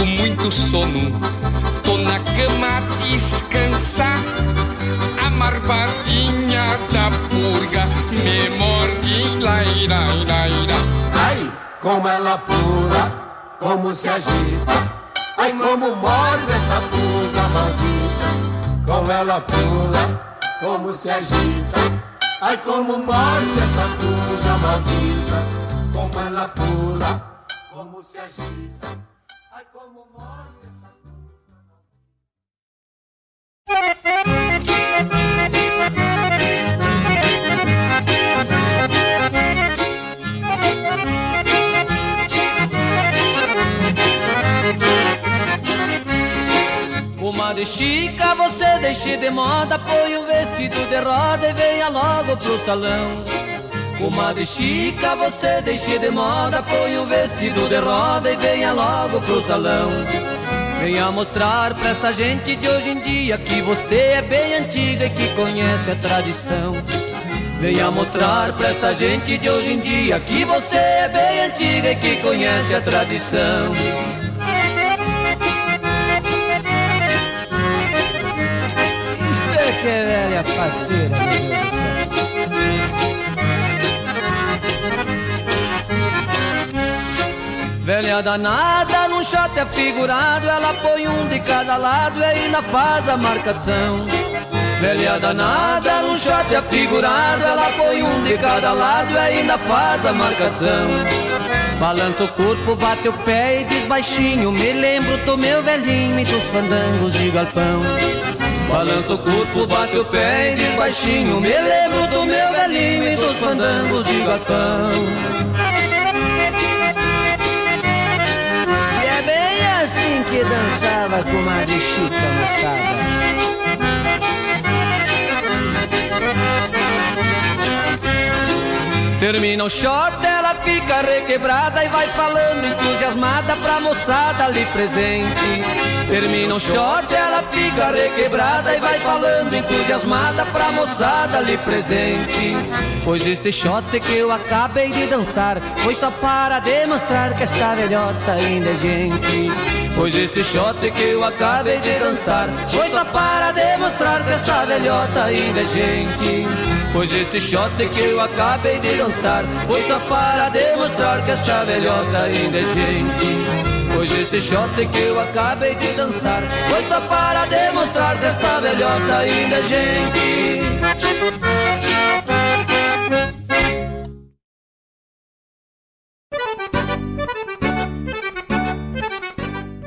com muito sono. Tô na cama a descansar A marvadinha da purga Me morde, laira, laira Ai como ela pula, como se agita. Ai como morde essa pulga maldita. Como ela pula, como se agita. Ai como morde essa pulga maldita. Como ela pula, como se agita Ai como morde essa Comadre Chica, você deixe de moda, põe o vestido de roda e venha logo pro salão. Comadre Chica, você deixe de moda, põe o vestido de roda e venha logo pro salão. Venha mostrar pra esta gente de hoje em dia que você é bem antiga e que conhece a tradição. Venha mostrar pra esta gente de hoje em dia que você é bem antiga e que conhece a tradição. Isto é que é velha faceira, meu Deus Velha danada, num shot afigurado, ela põe um de cada lado e ainda faz a marcação. Velha danada, num shot afigurado, ela põe um de cada lado e ainda faz a marcação. Balança o corpo, bate o pé e diz baixinho, me lembro do meu velhinho e dos fandangos de galpão. Balança o corpo, bate o pé e diz baixinho, me lembro do meu velhinho e dos fandangos de galpão. Que dançava com uma Chica moçada. Termina o short, ela fica requebrada e vai falando entusiasmada pra moçada ali presente. Termina o short, ela fica requebrada e vai falando entusiasmada pra moçada ali presente. Pois este shot que eu acabei de dançar foi só para demonstrar que esta velhota ainda é gente. Pois este shot que eu acabei de dançar foi só para demonstrar que esta velhota ainda é gente. Pois este shot que eu acabei de dançar foi só para demonstrar que esta velhota ainda é gente. Pois este shot que eu acabei de dançar foi só para demonstrar que esta velhota ainda é gente.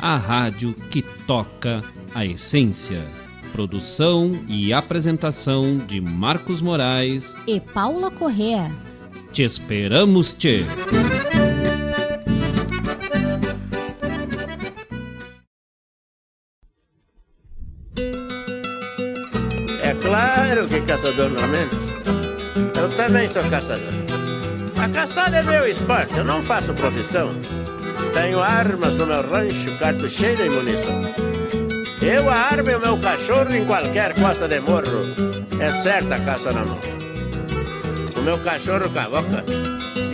a rádio que toca a essência. Produção e apresentação de Marcos Moraes. E Paula Correa. Te esperamos, te. É claro que caçador não mente. Eu também sou caçador. A caçada é meu esporte, eu não faço profissão. Tenho armas no meu rancho, cartucheira e munição. Eu armo o meu cachorro em qualquer costa de morro. É certa a caça na mão. O meu cachorro cavoca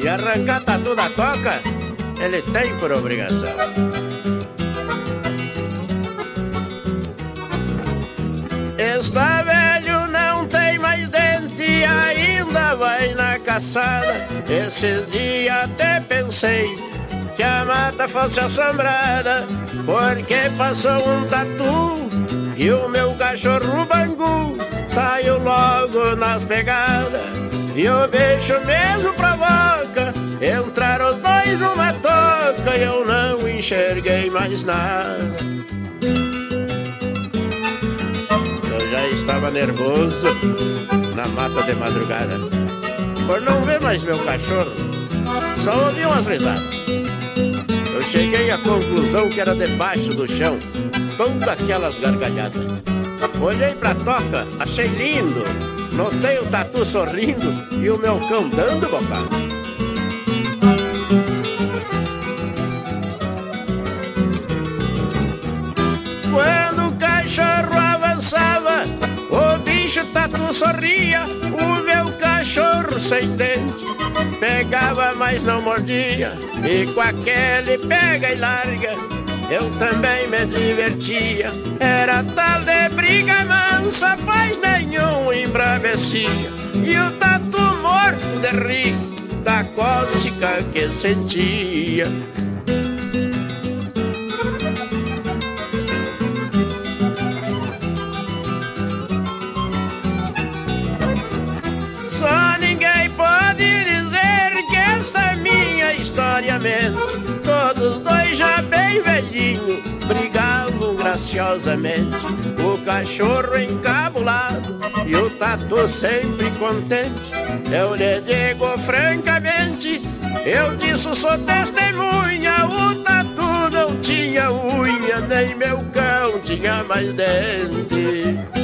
e arrancar tatu da toca, ele tem por obrigação. Está velho, não tem mais dente e ainda vai na caçada. Esses dias até pensei que a mata fosse assombrada, porque passou um tatu e o meu cachorro bangu saiu logo nas pegadas. E o bicho mesmo provoca entrar os dois numa toca e eu não enxerguei mais nada. Eu já estava nervoso na mata de madrugada por não ver mais meu cachorro, só ouvi umas risadas. Eu cheguei à conclusão que era debaixo do chão, todas aquelas gargalhadas. Olhei pra toca, achei lindo, notei o tatu sorrindo e o meu cão dando bocada. Tatu sorria, o meu cachorro sem dente pegava, mas não mordia. E com aquele pega e larga, eu também me divertia. Era tal de briga mansa, paz nenhum embravecia. E o tatu morto de rir da cócega que sentia. Graciosamente. O cachorro encabulado e o tatu sempre contente. Eu lhe digo francamente, eu disso sou testemunha. O tatu não tinha unha, nem meu cão tinha mais dente.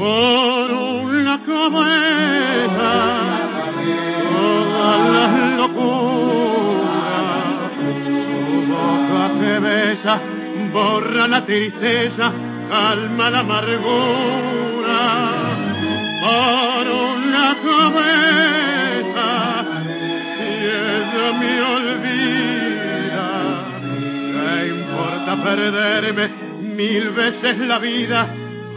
por una cabeza todas las locuras tu boca que besa borra la tristeza calma la amargura por una cabeza y ella me olvida ¿Qué importa perderme mil veces la vida?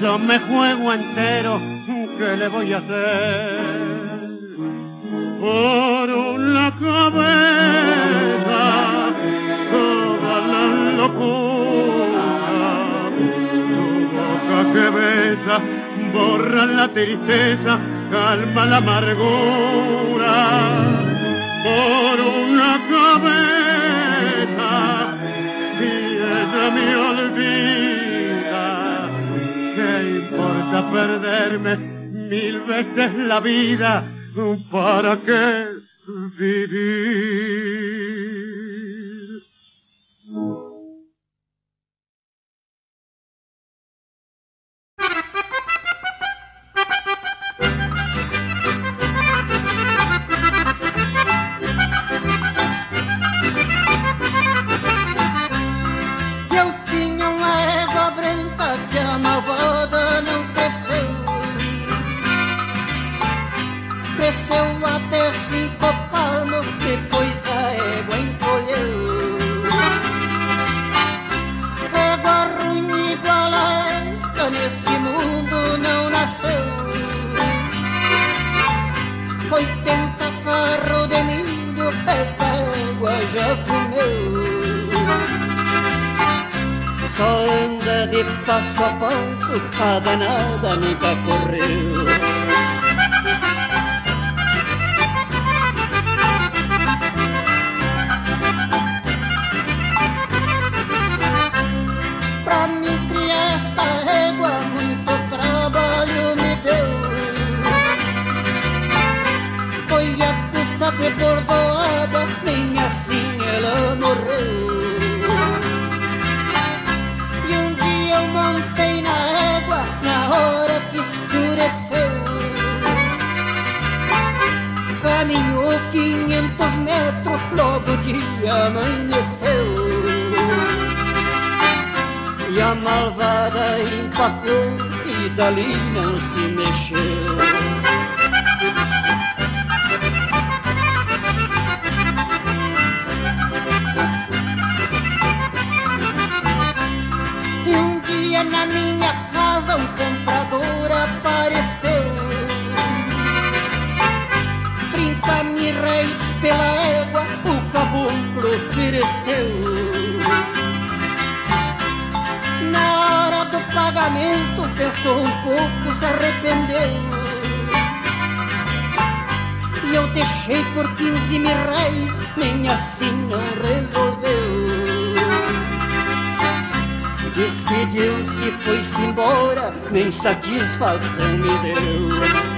yo me juego entero, ¿qué le voy a hacer? Por una cabeza, toda la locura, tu boca que besa, borra la tristeza, calma la amargura. Por una cabeza, y ella me olvida, ¿qué importa perderme mil veces la vida? ¿Para qué vivir? Anda de passo a passo, a danada nunca correu. Empacou e dali não se mexeu. Um dia na minha casa um comprador pensou um pouco, se arrependeu. E eu deixei por 15 mil réis, nem assim não resolveu. Despediu-se, foi-se embora, nem satisfação me deu.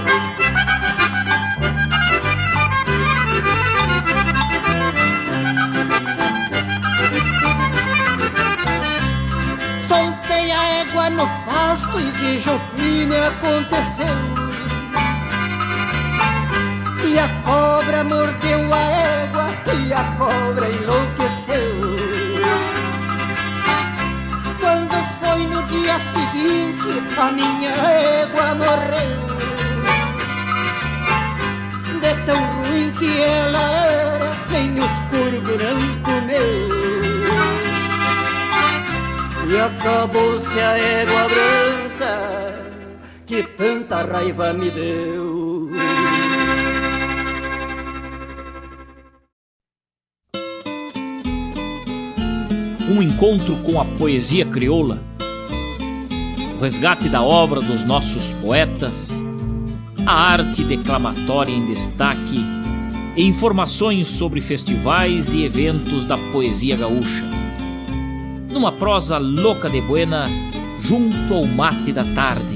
Veja o que me aconteceu. E a cobra mordeu a égua e a cobra enlouqueceu. Quando foi no dia seguinte, a minha égua morreu. De tão ruim que ela era, nem os curvos não comeu. E acabou-se a égua branca que tanta raiva me deu. Um encontro com a poesia crioula, o resgate da obra dos nossos poetas, a arte declamatória em destaque e informações sobre festivais e eventos da poesia gaúcha numa prosa louca de buena, junto ao mate da tarde.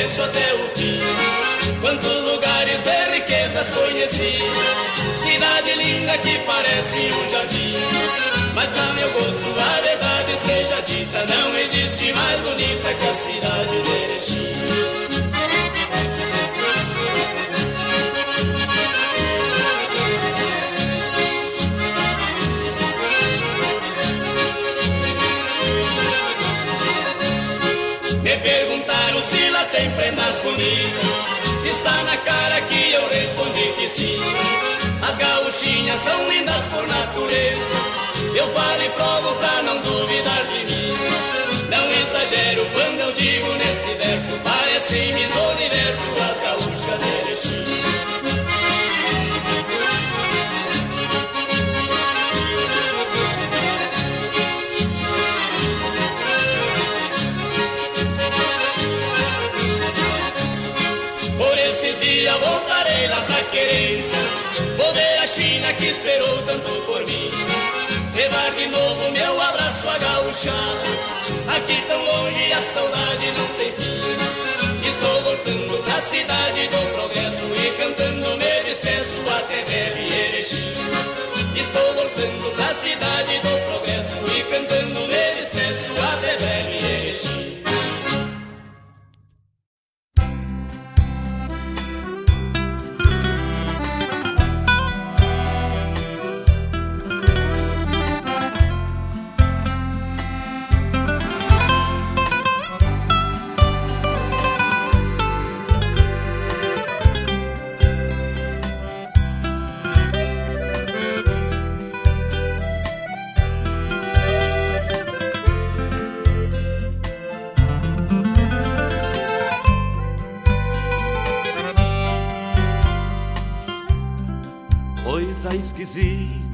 Começo até o fim. Quantos lugares de riquezas conheci. Cidade linda que parece um jardim. Bonitas. Está na cara que eu respondi que sim. As gauchinhas são lindas por natureza. Eu falo e provo pra não duvidar de mim. Não exagero quando eu digo neste verso. Parece mis universo as gaúchas Tão longe a saudade não tem fim. Estou voltando pra cidade do progresso e cantando me despeço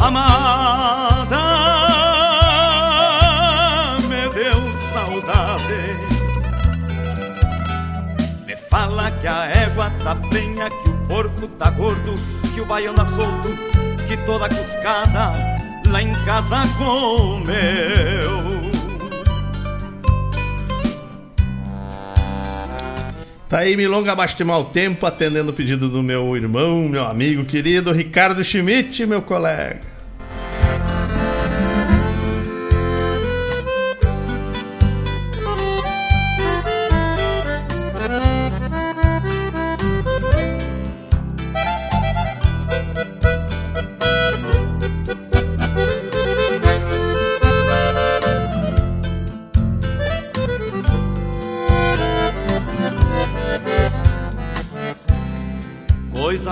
Amada, me deu saudade. Me fala que a égua tá penha, que o porco tá gordo, que o baiano tá solto, que toda cuscada lá em casa comeu. Tá aí Milonga abaixo de mau tempo, atendendo o pedido do meu irmão, meu amigo querido Ricardo Schmidt, meu colega.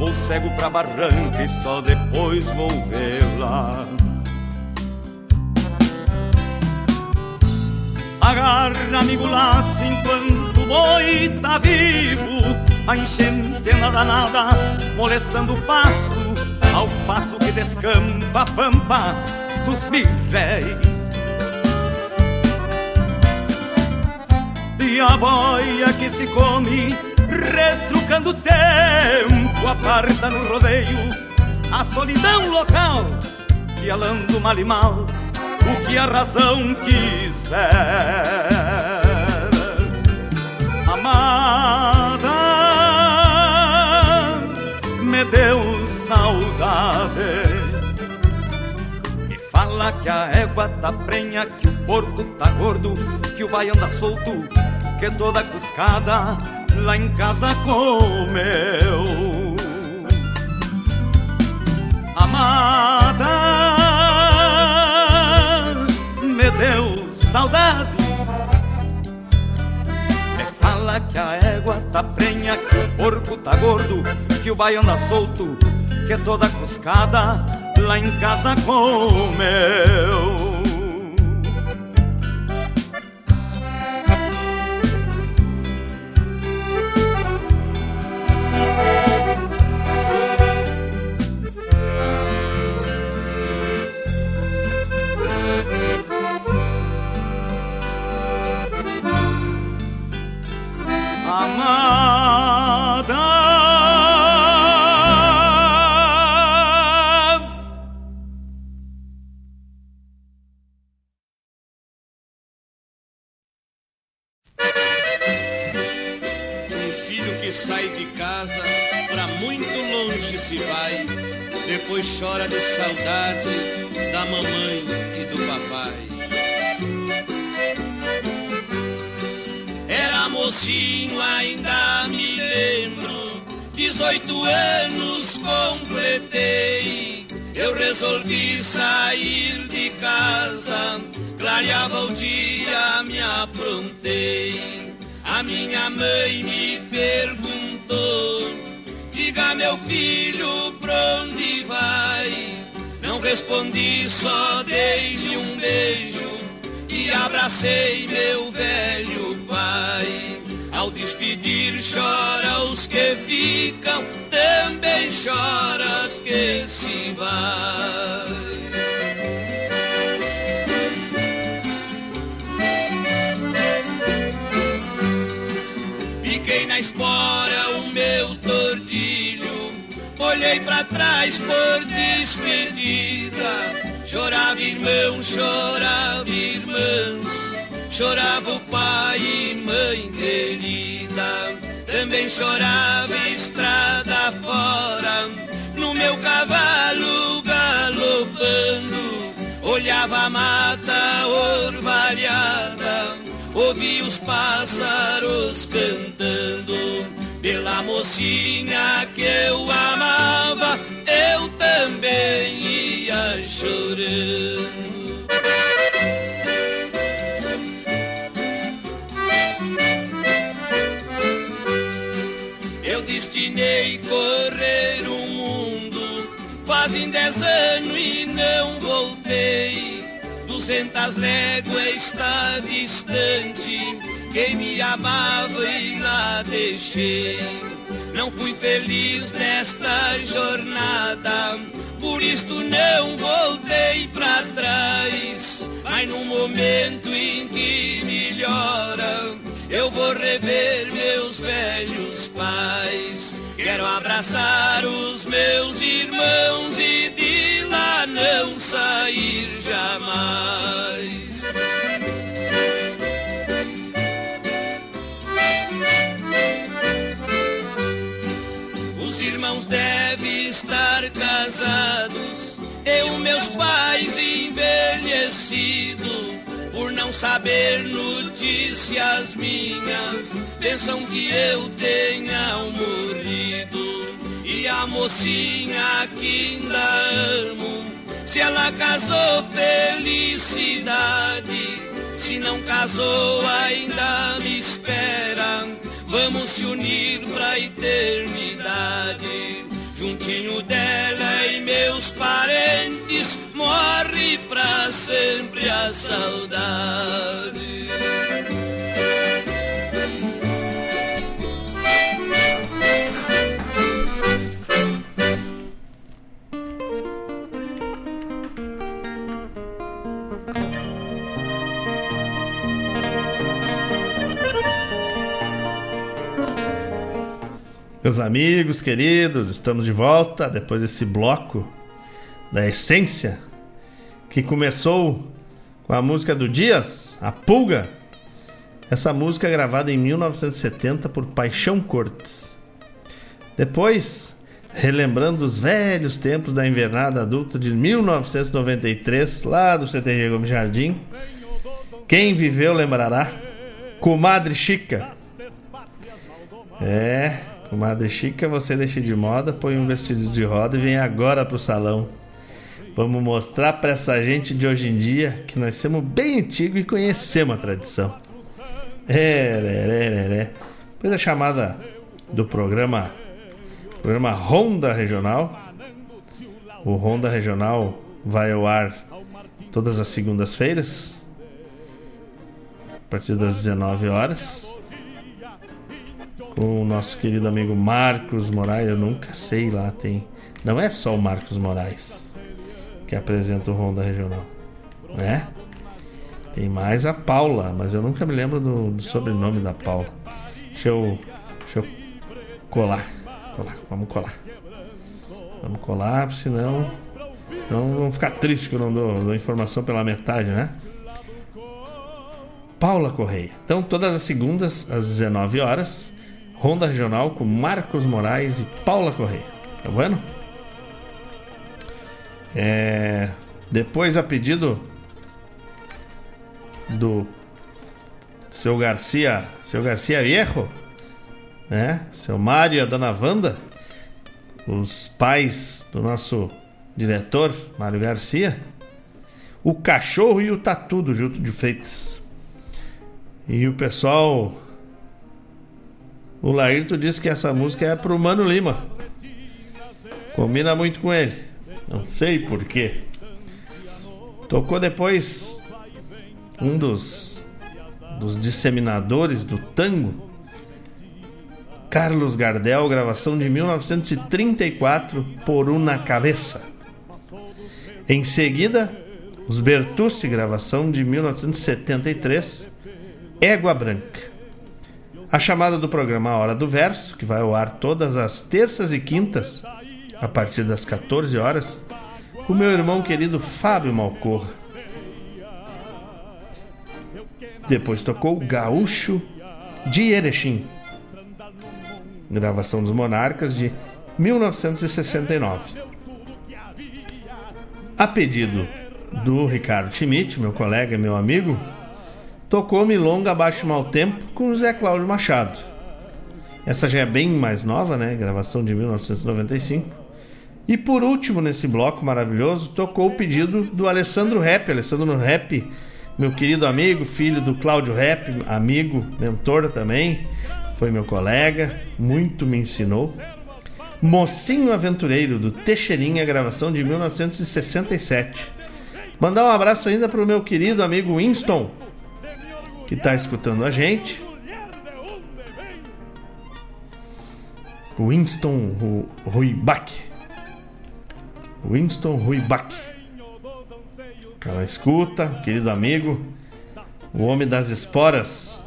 vou cego pra barranca e só depois vou vê-la. Agarra amigo laço enquanto o boi tá vivo. A enchente anda danada molestando o pasto. Ao passo que descampa a pampa dos mirréis E a boia que se come retrucando o tempo Aparta no rodeio a solidão local Pialando mal e mal o que a razão quiser. Amada, me deu saudade. Me fala que a égua tá prenha, que o porco tá gordo, que o baiano anda solto, que toda cuscada lá em casa comeu amada me deu saudade. Me fala que a égua tá prenha, que o porco tá gordo, que o baiano tá solto, que é toda cuscada lá em casa comeu. ao dia me aprontei. A minha mãe me perguntou: Diga, meu filho, pra onde vai? Não respondi, só dei-lhe um beijo e abracei meu velho pai. Ao despedir, chora os que ficam, também choras que se vai. Na espora o meu tordilho, olhei para trás por despedida. Chorava irmão, chorava irmãs, chorava o pai e mãe querida. Também chorava estrada fora, no meu cavalo galopando, olhava a mata orvalhada ouvi os pássaros cantando pela mocinha que eu amava, eu também ia chorando. Eu destinei correr o mundo, fazem dez anos e não voltei. Seiscentas léguas está distante. Quem me amava e lá deixei. Não fui feliz nesta jornada. Por isto não voltei para trás. Mas no momento em que melhora Eu vou rever meus velhos pais. Quero abraçar os meus irmãos e dizer não sair jamais. Os irmãos devem estar casados, eu, meus pais envelhecido. Por não saber notícias minhas, pensam que eu tenha morrido. E a mocinha que ainda amo se ela casou, felicidade. Se não casou, ainda me espera. Vamos se unir pra eternidade. Juntinho dela e meus parentes, morre pra sempre a saudade. Meus amigos queridos, estamos de volta depois desse bloco da essência que começou com a música do Dias, A Pulga. Essa música é gravada em 1970 por Paixão Cortes. Depois, relembrando os velhos tempos da invernada adulta de 1993, lá do CTG Gomes Jardim, quem viveu lembrará Comadre Chica. É, Comadre Chica, você deixa de moda, põe um vestido de roda e vem agora pro salão. Vamos mostrar para essa gente de hoje em dia que nós somos bem antigos e conhecemos a tradição. É, é, é, é, Depois da chamada do programa, programa Ronda Regional. O Ronda Regional vai ao ar todas as segundas-feiras, a partir das 19 horas. Com o nosso querido amigo Marcos Moraes, eu nunca sei lá, tem. Não é só o Marcos Moraes que apresenta o Ronda Regional, né? Tem mais a Paula, mas eu nunca me lembro do, do sobrenome da Paula. Deixa eu, deixa eu colar, colar, vamos colar. Vamos colar, senão então vamos ficar tristes que eu não dou, dou informação pela metade, né? Paula Correia. Então, todas as segundas, às 19 horas, Ronda Regional com Marcos Moraes e Paula Correia. Tá vendo? É, depois, a pedido do seu Garcia, seu Garcia Viejo, né? Seu Mário e a dona Wanda, os pais do nosso diretor Mário Garcia, o cachorro e o tatu do Juto de Freitas. E o pessoal. O Laírto disse que essa música é pro Mano Lima. Combina muito com ele. Não sei porquê. Tocou depois um dos, dos disseminadores do tango, Carlos Gardel, gravação de 1934, Por Una Cabeça. Em seguida, os Bertucci, gravação de 1973, Égua Branca. A chamada do programa A Hora do Verso, que vai ao ar todas as terças e quintas, a partir das 14 horas, com meu irmão querido Fábio Malcorra. Depois tocou Gaúcho de Erechim, gravação dos Monarcas de 1969. A pedido do Ricardo Schmidt, meu colega e meu amigo, tocou Milonga Abaixo Mal Tempo com José Cláudio Machado. Essa já é bem mais nova, né? Gravação de 1995. E por último, nesse bloco maravilhoso, tocou o pedido do Alessandro Rap. Alessandro Rap, meu querido amigo, filho do Cláudio Rap, amigo, mentor também, foi meu colega, muito me ensinou. Mocinho Aventureiro, do Teixeirinha, gravação de 1967. Mandar um abraço ainda para o meu querido amigo Winston, que está escutando a gente. Winston Ruibach. Winston Ruibach. Ela escuta, querido amigo. O homem das esporas.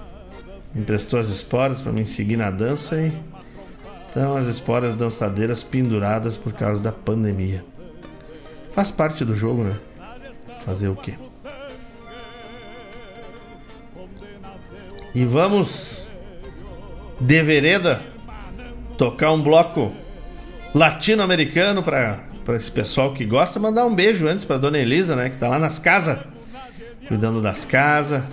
Emprestou as esporas para me seguir na dança e. Então as esporas dançadeiras penduradas por causa da pandemia. Faz parte do jogo, né? Fazer o quê? E vamos de vereda tocar um bloco latino-americano para esse pessoal que gosta. Mandar um beijo antes para dona Elisa, né? Que tá lá nas casas, cuidando das casas,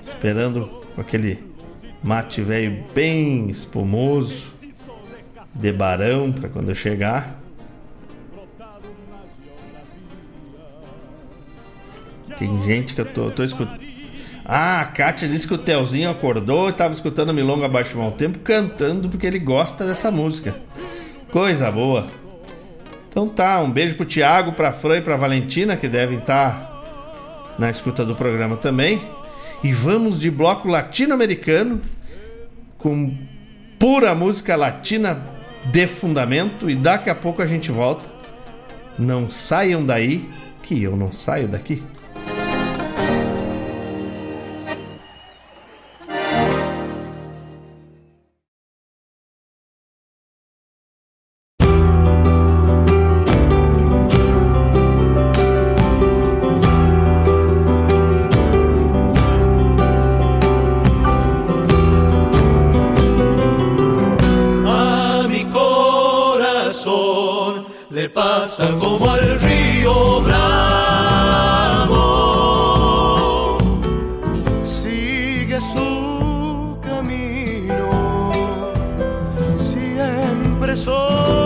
esperando aquele mate velho bem espumoso, de barão para quando eu chegar. Tem gente que eu tô, tô escutando. Ah, a Kátia disse que o Telzinho acordou e tava escutando Milonga Abaixo Mal Tempo cantando porque ele gosta dessa música. Coisa boa. Então tá, um beijo pro Thiago, pra Fran e pra Valentina, que devem estar tá na escuta do programa também. E vamos de bloco latino-americano com pura música latina de fundamento. E daqui a pouco a gente volta. Não saiam daí, que eu não saio daqui. le pasa como al río bravo. Sigue su camino, siempre soy.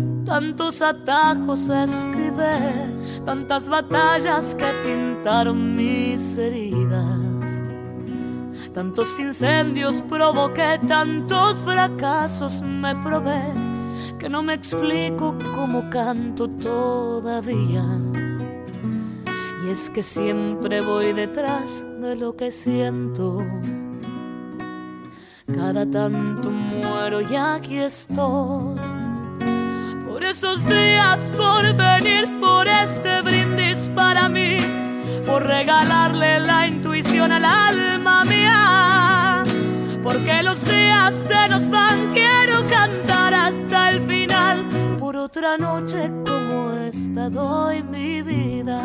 tantos atajos esquivé, tantas batallas que pintaron mis heridas. Tantos incendios provoqué, tantos fracasos me probé, que no me explico cómo canto todavía. Y es que siempre voy detrás de lo que siento. Cada tanto muero y aquí estoy. Esos días, por venir, por este brindis para mí, por regalarle la intuición al alma mía. Porque los días se nos van, quiero cantar hasta el final. Por otra noche como esta doy mi vida.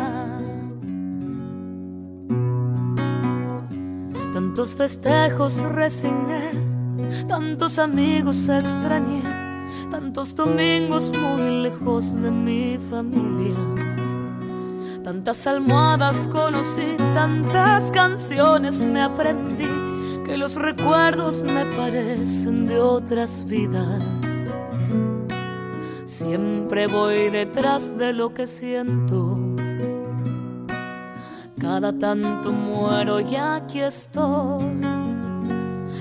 Tantos festejos resigné, tantos amigos extrañé, tantos domingos muy lejos de mi familia. Tantas almohadas conocí, tantas canciones me aprendí, que los recuerdos me parecen de otras vidas. Siempre voy detrás de lo que siento. Cada tanto muero y aquí estoy.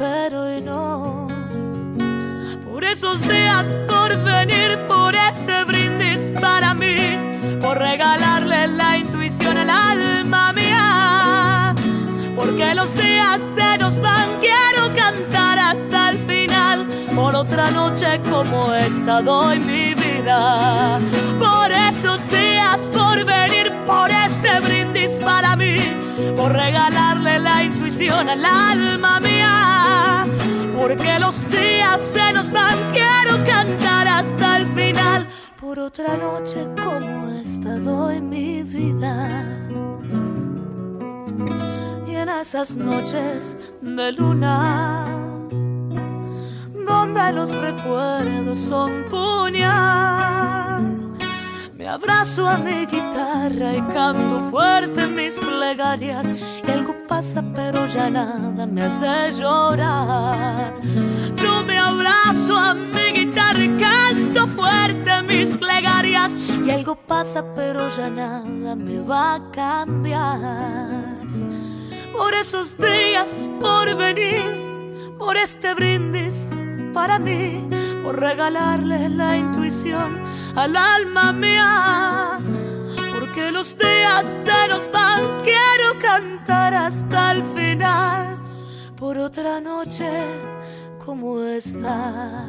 pero hoy no. Por esos días, por venir, por este brindis para mí, por regalarle la intuición al alma mía. Porque los días se nos van, quiero cantar hasta el final. Por otra noche como esta doy mi vida. Por esos días, por venir, por este brindis para mí, por regalarle la intuición al alma mía. Porque los días se nos van, quiero cantar hasta el final. Por otra noche como esta doy mi vida. Y en esas noches de luna, donde los recuerdos son puñal, me abrazo a mi guitarra y canto fuerte mis plegarias. Y algo pasa, pero ya nada me hace llorar. Yo me abrazo a mi guitarra y canto fuerte mis plegarias. Y algo pasa, pero ya nada me va a cambiar. Por esos días, por venir, por este brindis para mí, por regalarle la intuición al alma mía. Porque los días se nos van, quiero cantar hasta el final. Por otra noche como esta,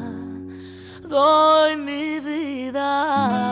doy mi vida.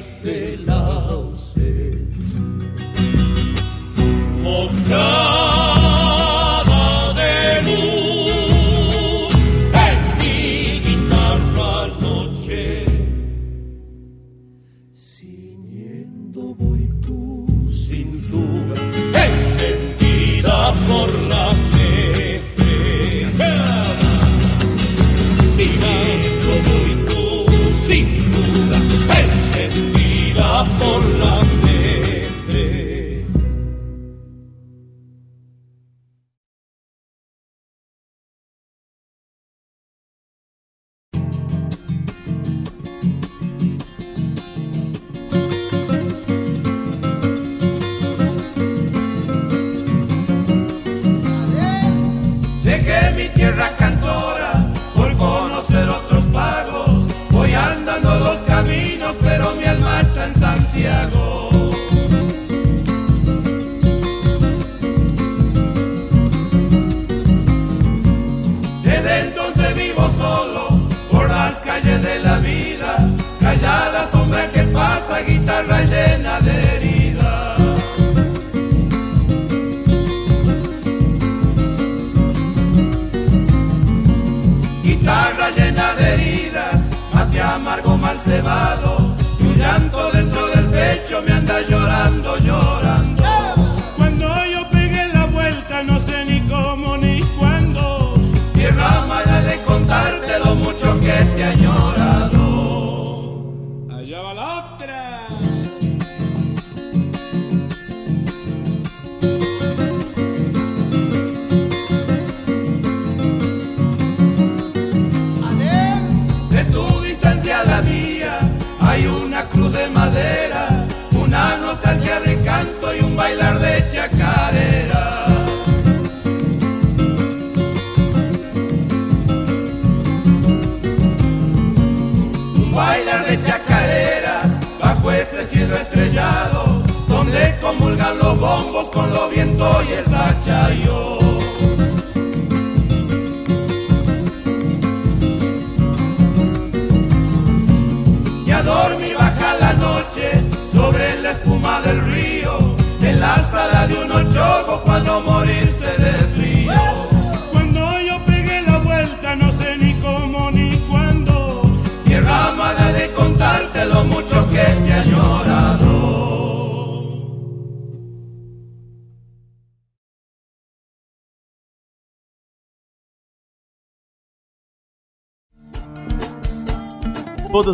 Faith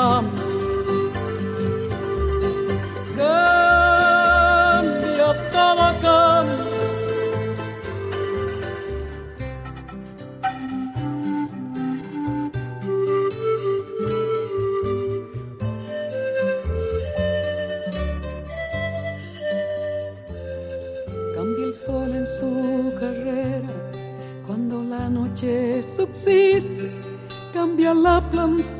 Cambia. Todo cambia. Cambia el sol en su carrera cuando la noche subsiste. Cambia la planta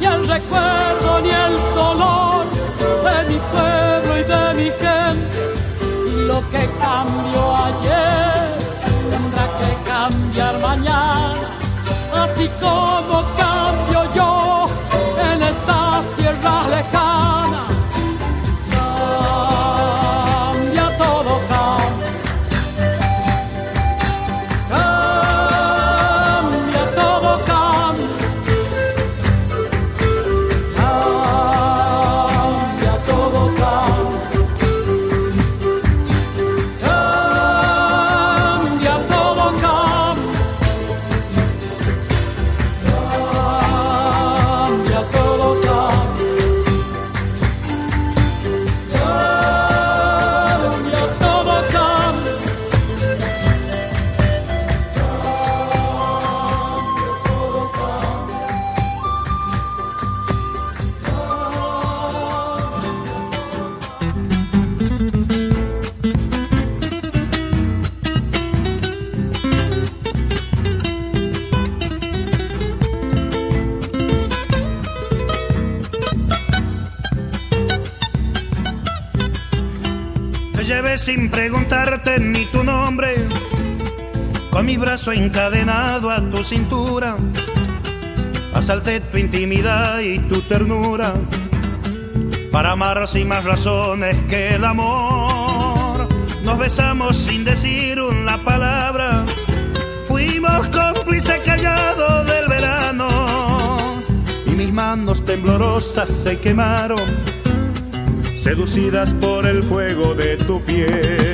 Ni el recuerdo ni el dolor de mi pueblo y de mi gente. Y lo que cambió ayer tendrá que cambiar mañana, así como cambio preguntarte ni tu nombre, con mi brazo encadenado a tu cintura. Asalté tu intimidad y tu ternura para amar sin más razones que el amor. Nos besamos sin decir una palabra, fuimos cómplices callados del verano y mis manos temblorosas se quemaron seducidas por el fuego de tu piel.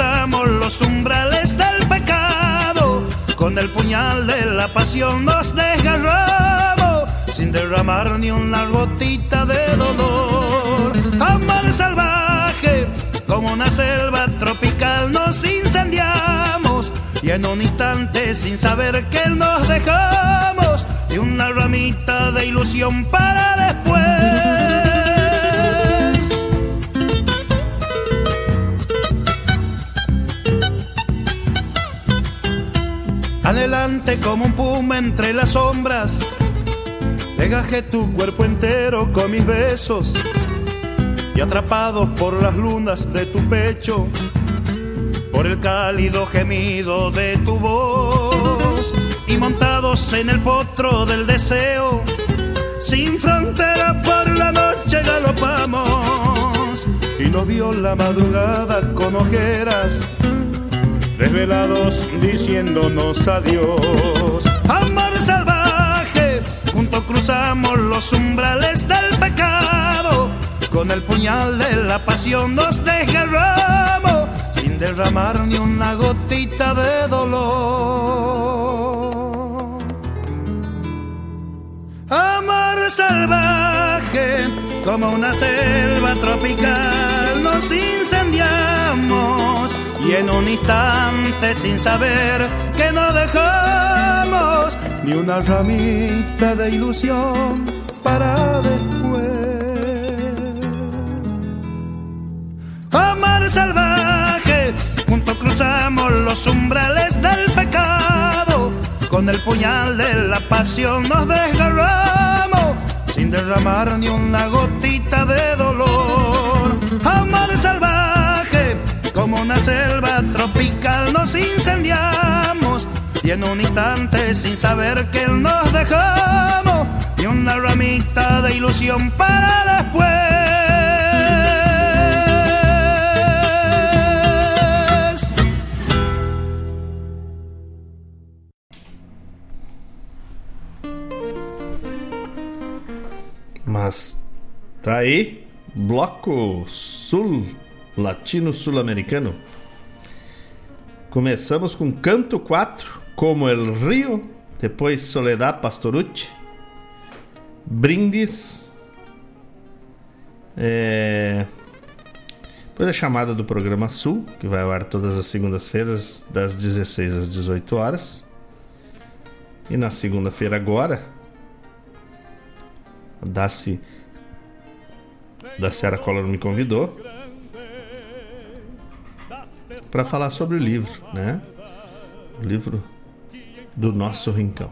Los umbrales del pecado, con el puñal de la pasión nos desgarramos sin derramar ni una gotita de dolor. Amor salvaje, como una selva tropical nos incendiamos y en un instante sin saber que nos dejamos y una ramita de ilusión para después. Adelante como un puma entre las sombras, Pegaje tu cuerpo entero con mis besos. Y atrapados por las lunas de tu pecho, por el cálido gemido de tu voz. Y montados en el potro del deseo, sin frontera por la noche galopamos. Y no vio la madrugada con ojeras desvelados diciéndonos adiós. Amor salvaje, junto cruzamos los umbrales del pecado. Con el puñal de la pasión nos desgarramos sin derramar ni una gotita de dolor. Amor salvaje, como una selva tropical, nos incendiamos y en un instante sin saber que no dejamos ni una ramita de ilusión para después. Amar salvaje, junto cruzamos los umbrales del pecado, con el puñal de la pasión nos desgarramos sin derramar ni una gotita de dolor. Amar salvaje, como una selva tropical nos incendiamos y en un instante sin saber que nos dejamos y una ramita de ilusión para después. Mas tá aí, Bloco Sul Latino Sul-Americano. Começamos com Canto 4, Como El Rio, depois Soledad Pastorucci, Brindis, é... depois a chamada do programa Sul, que vai ao ar todas as segundas-feiras, das 16 às 18 horas. E na segunda-feira agora, a Daci da Sierra Collor me convidou para falar sobre o livro, né? O livro do nosso rincão.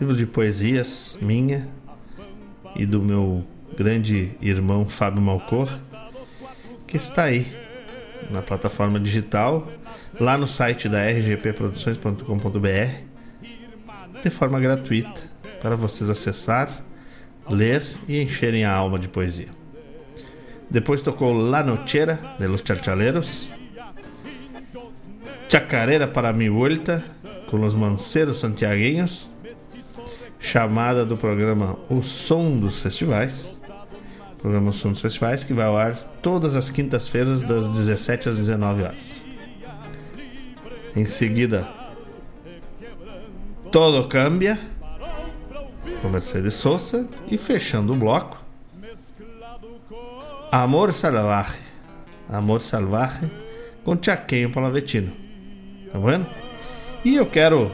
Livro de poesias minha e do meu grande irmão Fábio Malcor, que está aí na plataforma digital, lá no site da rgpproduções.com.br, de forma gratuita, para vocês acessar, ler e encherem a alma de poesia. Depois tocou La Nochera de los Charchaleros, Chacarera para mi vuelta com os manceiros santiagueños, chamada do programa O Som dos Festivais, programa O Som dos Festivais que vai ao ar todas as quintas-feiras das 17 às 19 horas. Em seguida, Todo Cambia com Mercedes Sosa e fechando o bloco, Amor Salvaje, Amor Salvaje com Chaqueño Palavetino. Tá vendo? E eu quero,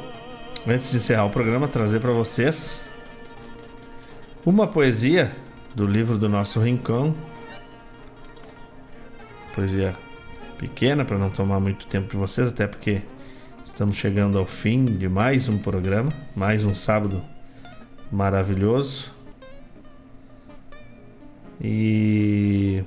antes de encerrar o programa, trazer para vocês uma poesia do livro do nosso Rincão. Poesia pequena para não tomar muito tempo de vocês, até porque estamos chegando ao fim de mais um programa, mais um sábado maravilhoso. E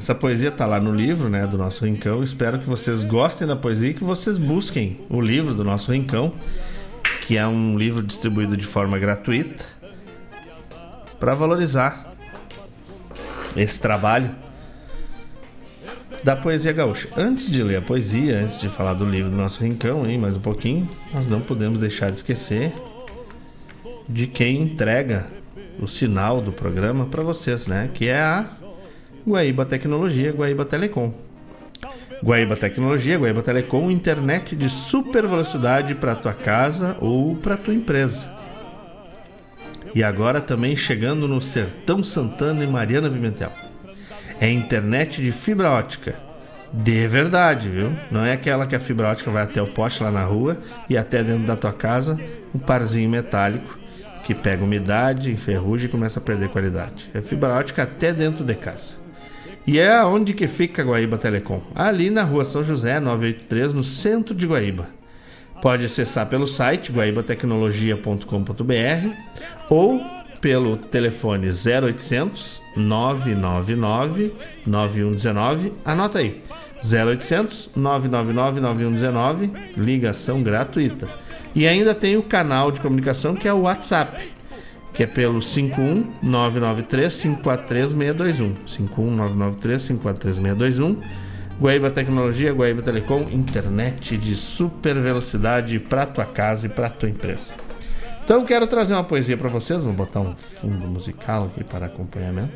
Essa poesia tá lá no livro, né, do nosso Rincão. Espero que vocês gostem da poesia e que vocês busquem o livro do nosso Rincão, que é um livro distribuído de forma gratuita para valorizar esse trabalho da poesia gaúcha. Antes de ler a poesia, antes de falar do livro do nosso Rincão, hein, mais um pouquinho, nós não podemos deixar de esquecer de quem entrega o sinal do programa para vocês, né, que é a Guaíba Tecnologia, Guaíba Telecom. Guaíba Tecnologia, Guaíba Telecom, internet de super velocidade para tua casa ou para tua empresa. E agora também chegando no Sertão Santana e Mariana Pimentel. É internet de fibra ótica. De verdade, viu? Não é aquela que a fibra ótica vai até o poste lá na rua e até dentro da tua casa, um parzinho metálico que pega umidade, enferruja e começa a perder qualidade. É fibra ótica até dentro de casa. E é onde que fica a Guaíba Telecom? Ali na rua São José, 983, no centro de Guaíba. Pode acessar pelo site guaibatecnologia.com.br ou pelo telefone 0800 999 9119. Anota aí. 0800 999 9119, ligação gratuita. E ainda tem o canal de comunicação que é o WhatsApp, que é pelo 51993 543 621. 51993 543 621. Guaíba Tecnologia, Guaíba Telecom, internet de super velocidade para tua casa e para tua empresa. Então quero trazer uma poesia para vocês, vou botar um fundo musical aqui para acompanhamento.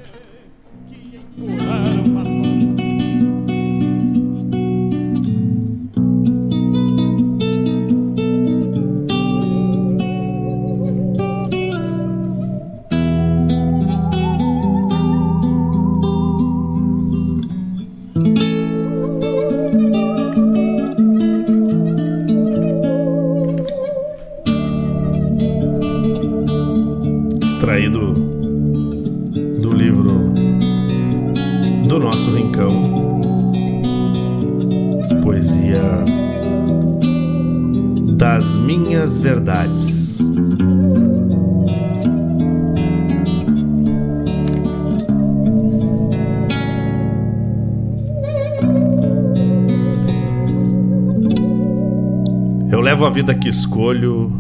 Levo a vida que escolho,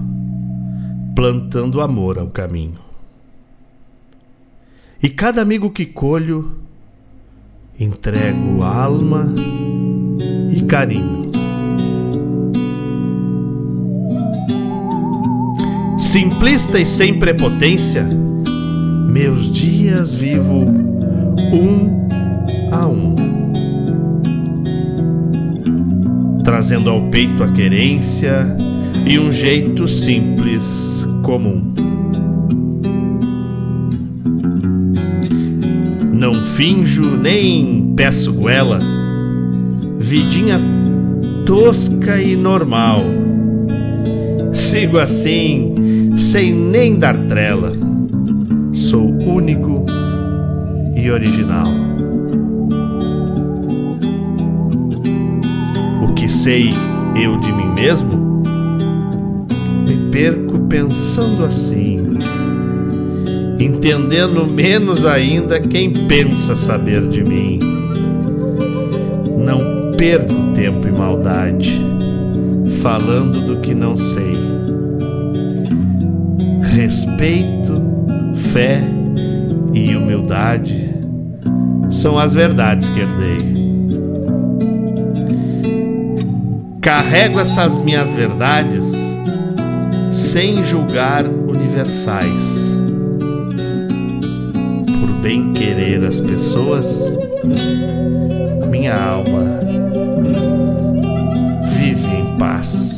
plantando amor ao caminho. E cada amigo que colho, entrego alma e carinho. Simplista e sem prepotência, meus dias vivo um a um. Trazendo ao peito a querência e um jeito simples, comum. Não finjo nem peço goela, vidinha tosca e normal. Sigo assim, sem nem dar trela. Sou único e original. Sei eu de mim mesmo? Me perco pensando assim entendendo menos ainda quem pensa saber de mim. Não perco tempo e maldade falando do que não sei. Respeito, fé e humildade são as verdades que herdei. Carrego essas minhas verdades sem julgar universais bem querer as pessoas, minha alma vive em paz.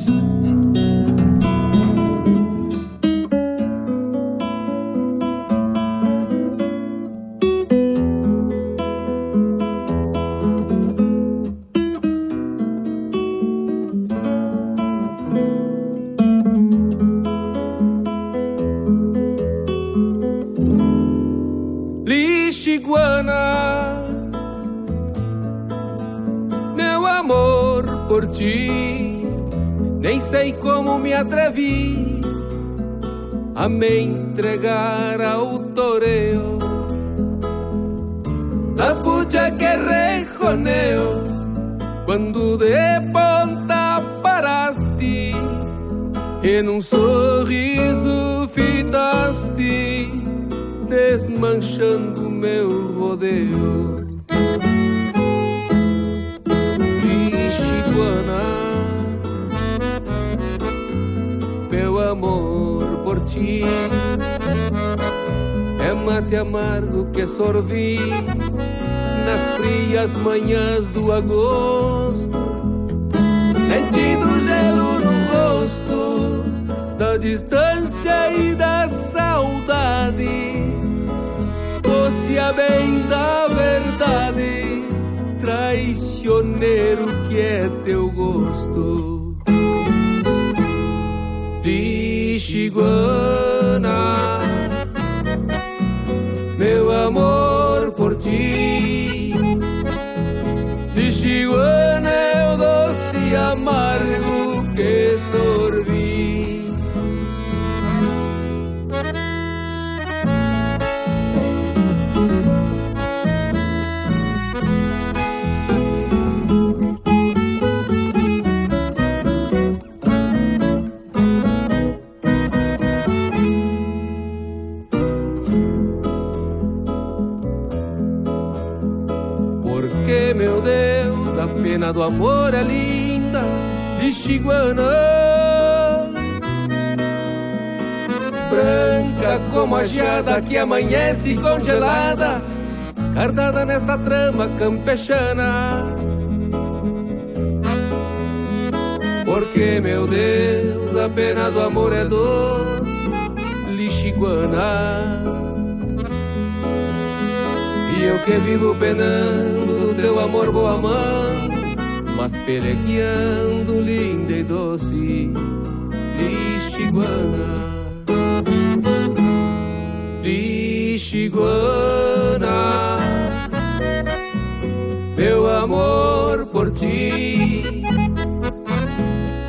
Manhãs do agosto, sentindo o gelo no rosto, da distância e da saudade, doce bem da verdade, traicioneiro que é teu gosto. Lixiguana, meu amor por ti. Geada que amanhece congelada, cardada nesta trama campechana. Porque, meu Deus, a pena do amor é doce, Lixiguana. E eu que vivo penando do teu amor vou amando, mas pelegueando linda e doce, lixiguana. Lixiguana, meu amor por ti.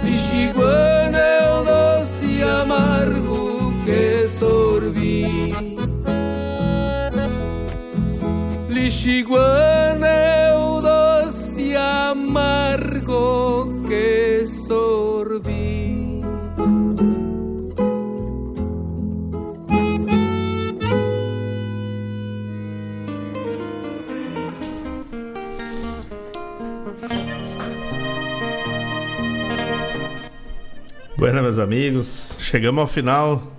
Lixiguana é o doce amargo que sorvi. Lixiguana Bueno, meus amigos, chegamos ao final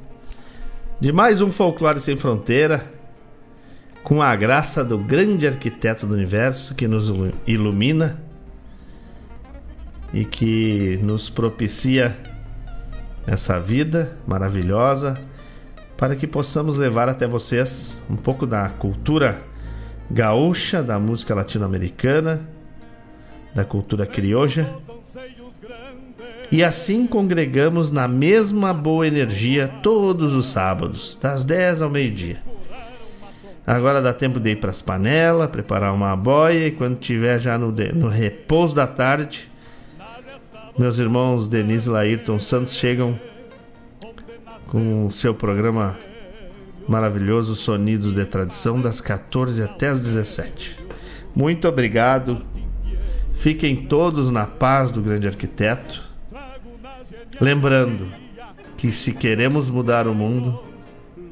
de mais um Folclore Sem Fronteira, com a graça do grande arquiteto do universo que nos ilumina e que nos propicia essa vida maravilhosa para que possamos levar até vocês um pouco da cultura gaúcha, da música latino-americana, da cultura crioja. E assim congregamos na mesma boa energia todos os sábados, das 10 ao meio-dia. Agora dá tempo de ir para as panelas, preparar uma boia e quando tiver já no, de- no repouso da tarde, meus irmãos Denise e Laírton Santos chegam com o seu programa maravilhoso Sonidos de Tradição das 14 até as 17. Muito obrigado. Fiquem todos na paz do grande arquiteto. Lembrando que se queremos mudar o mundo,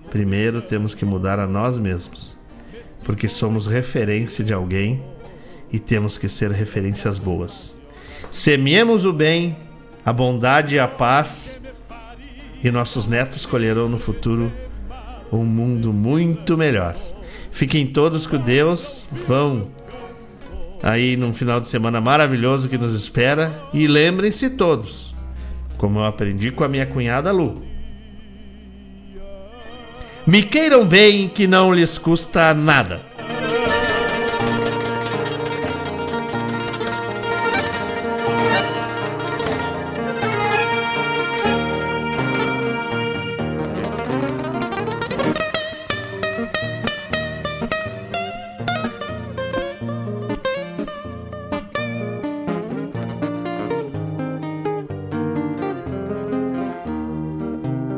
primeiro temos que mudar a nós mesmos, porque somos referência de alguém e temos que ser referências boas. Semeemos o bem, a bondade e a paz, e nossos netos colherão no futuro um mundo muito melhor. Fiquem todos com Deus, vão aí num final de semana maravilhoso que nos espera e lembrem-se todos, como eu aprendi com a minha cunhada Lu. Me queiram bem que não lhes custa nada.